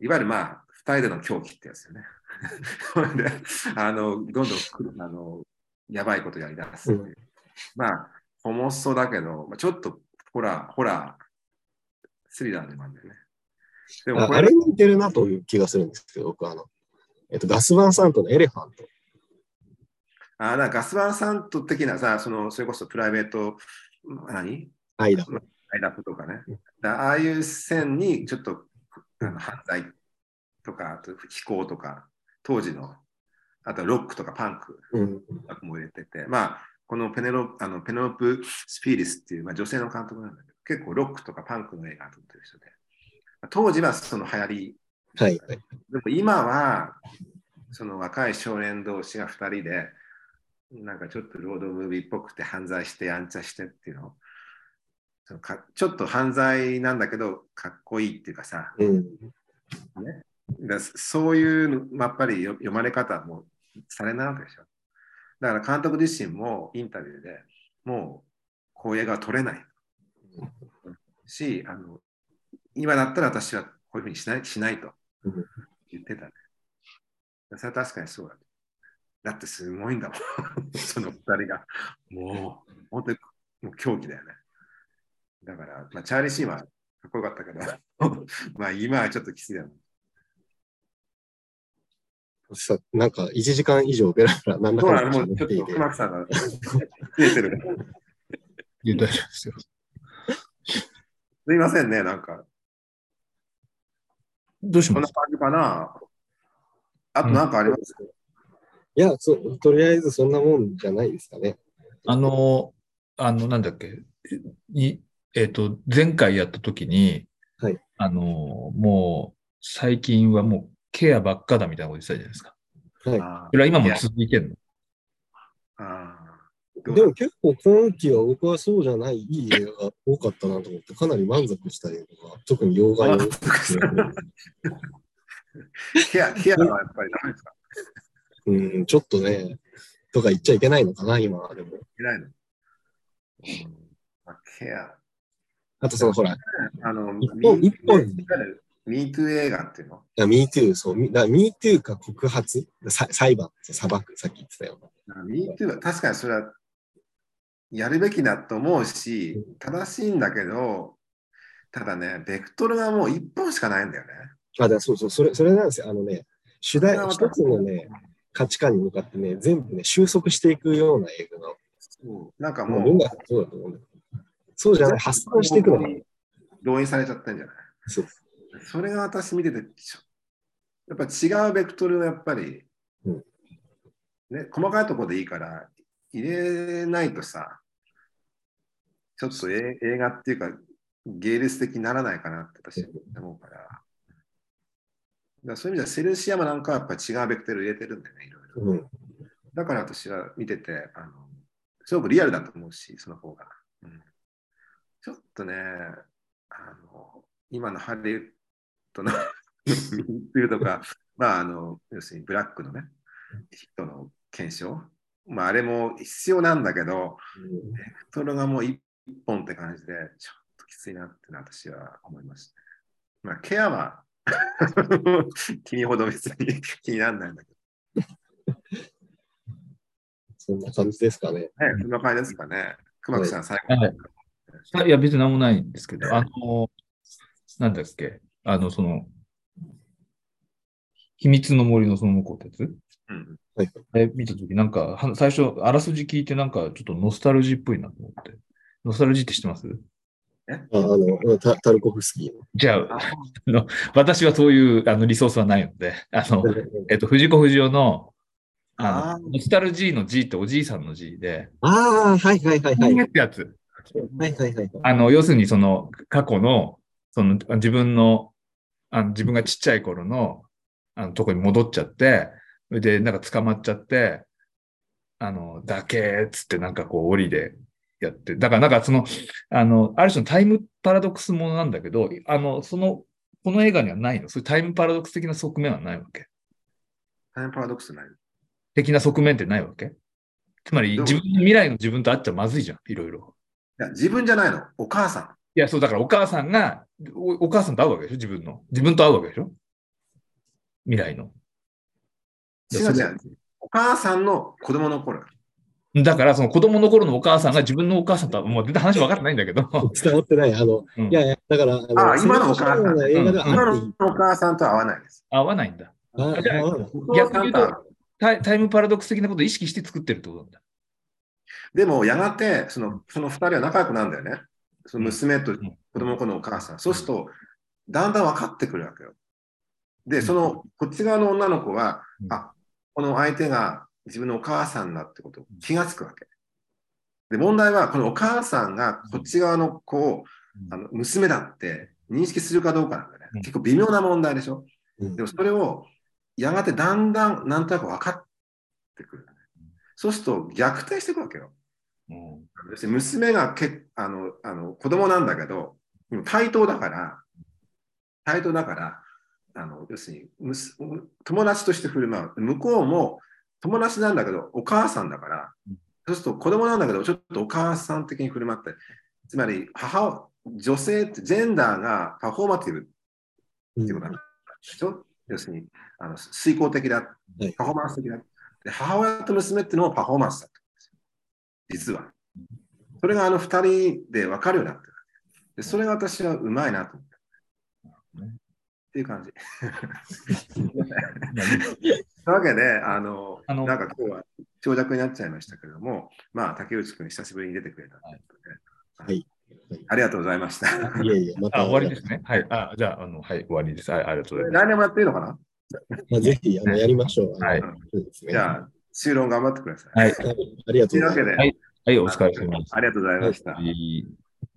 いわゆるまあ、二人での狂気ってやつよね。そ れで、あの、どんどんあの、やばいことやりだすう。まあ、重そうだけど、まあ、ちょっとホラー、ホラー、スリラーでもあるんだよね。でもああれに似てるなという気がするんですけど、僕はあの、えっと、ガスバンサントのエレファント。あだガスバンサント的なさ、そのそれこそプライベート、何？アイダ。アイラップとかねああいう線にちょっと犯罪とか、あと非行とか、当時の、あとロックとかパンクうん。も入れてて、まあ、このペネロあのペネロプ・スピーリスっていう、まあ、女性の監督なんだけど、結構ロックとかパンクの映画を撮ってる人で、当時はその流行り、はい。はい。でも今は、その若い少年同士が2人で、なんかちょっとロードムービーっぽくて犯罪してやんちゃしてっていうのそのかちょっと犯罪なんだけどかっこいいっていうかさ、うん。だそういうのやっぱりよ読まれ方もされないわけでしょ。だから監督自身もインタビューでもうこういう映画は撮れないし、あの今だったら私はこういうふうにしないしないと言ってたね。それは確かにそうだ。だってすごいんだもん。その二人が。もう、本当にもう狂気だよね。だから、まあ、チャーリー・シーンはかっこよかったけど、まあ今はちょっときついだよね。さなんか1時間以上ベラベラなんだそうかのもうちょっと喋っていて熊木さんが 増えてる。いや大丈夫ですよ。すいませんね、なんか。どうします？こんな感じかな。あとなんかあります、いやそ、とりあえずそんなもんじゃないですかね。あの、あの、なんだっけ、に、えっ、と、前回やった時に、はいあの、もう、最近はもうケアばっかだみたいなこと言ってたじゃないですか。はい。あそれは今も続いてんの？あでも結構今期は僕はそうじゃないいい映画が多かったなと思って、かなり満足した映画が、特に洋画の。ケア、ケアはやっぱりダメですか？うん、ちょっとね、とか言っちゃいけないのかな、今はでも。いけないの、ケア。あとそのほら、いあの、一本一本ミートゥー映画っていうの？や MeToo、そう、MeToo か告発、さ裁判、裁く、さっき言ってたよ。ミートゥーは確かにそれはやるべきだと思うし、正しいんだけど、ただね、ベクトルがもう一本しかないんだよね。あ、だそうそう、それ、それなんですよ。あのね、主題、一つのね、価値観に向かってね、全部ね、収束していくような映画が、なんかもうもう、そうだと思うんだよ。そうじゃない、発散していくのが。動員されちゃったんじゃない？そう。それが私見てて、やっぱ違うベクトルをやっぱり、うんね、細かいところでいいから入れないとさ、ちょっとえ映画っていうか芸術的にならないかなって私は思うから。だからそういう意味ではセルシアマなんかはやっぱり違うベクトル入れてるんだよね、いろいろ。うん。だから私は見てて、あのすごくリアルだと思うし、その方が。うん、ちょっとね、あの今のハリウッドのミートゥーとか、まあ、あの要するにブラックのね、人の検証、まあ、あれも必要なんだけど、ベクトルがもう一本って感じで、ちょっときついなって私は思いました。まあ、ケアは 君ほど別に 気にならないんだけそんな感じですかね。ど、ね、そんな感じですかね。熊木さん、最後、はい。いや、別に何もないんですけど、あの、なんだっけ、あの、その、秘密の森のその向こうってやつ？うんはい。あれ見たとき、なんか、は最初、あらすじ聞いて、なんか、ちょっとノスタルジーっぽいなと思って。ノスタルジーって知ってます？ああのタ、タルコフスキーじゃあ、あの私はそういうあのリソースはないので、あの、の。えっと、藤子不二雄の、ああの、ノスタルジーの G っておじいさんの G で、ああ、はいはいはいはい。はいってやつ。はいはいはい。あの、要するにその過去の、その自分の、あの自分がちっちゃい頃の、あのとこに戻っちゃって、それでなんか捕まっちゃって、あの、だけーっつってなんかこう檻でやって、だからなんかその、あの、ある種のタイムパラドックスものなんだけど、あの、その、この映画にはないのそういうタイムパラドックス的な側面はないわけタイムパラドックスない。的な側面ってないわけつまり自分の未来の自分と会っちゃまずいじゃん、いろいろ。いや、自分じゃないの。お母さん。いや、そう、だからお母さんが、おお母さんと会うわけでしょ？自分の。自分と会うわけでしょ？未来の。違う違う。お母さんの子供の頃。だから、その子供の頃のお母さんが自分のお母さんとは、もう全然話分かってないんだけど、伝わってない。あの、うんいやいや、だから、あのあ今のお母さんその映画では今の。お母さんとは会わないです。合わないんだ。逆に言うとタイタイムパラドックス的なことを意識して作ってるってことなんだ。でも、やがて、そのその二人は仲良くなるんだよね。その娘とん子供の子のお母さん。そうすると、だんだん分かってくるわけよ。で、その、こっち側の女の子は、うんあ、この相手が自分のお母さんだってこと気がつくわけ。で、問題は、このお母さんがこっち側の子を、うんあの娘だって認識するかどうかなんだね。うん結構微妙な問題でしょ？うんでもそれをやがてだんだんなんとなく分かってくる、そうすると逆転していくわけよ。うん要するに娘がけあのあの子供なんだけど、対等だから、対等だから、あの要するにむす友達として振る舞う。向こうも友達なんだけど、お母さんだからうん、そうすると子供なんだけど、ちょっとお母さん的に振る舞って、つまり母女性ってジェンダーがパフォーマティブっていうことなんでしょ要するにあの遂行的だ、はいパフォーマンス的だ。で母親と娘っていうのもパフォーマンスだったんですよ。実は。それがあの二人で分かるようになってる。でそれが私はうまいなと思って。っていう感じ。というわけで、あの、あのなんか今日は長尺になっちゃいましたけれども、まあ、竹内君、久しぶりに出てくれたということで、はい。ありがとうございました。いえいえ、また。あ、終わりですね。はい。あ、じゃあ、あの、はい、終わりです。はい、ありがとうございます。来年もやっていいのかな？まあぜひ、あの、やりましょう。はい。じゃあ、修論頑張ってください。はい。はいありがとうございますというわけで、はいはい、お疲れ様です。ありがとうございました。はい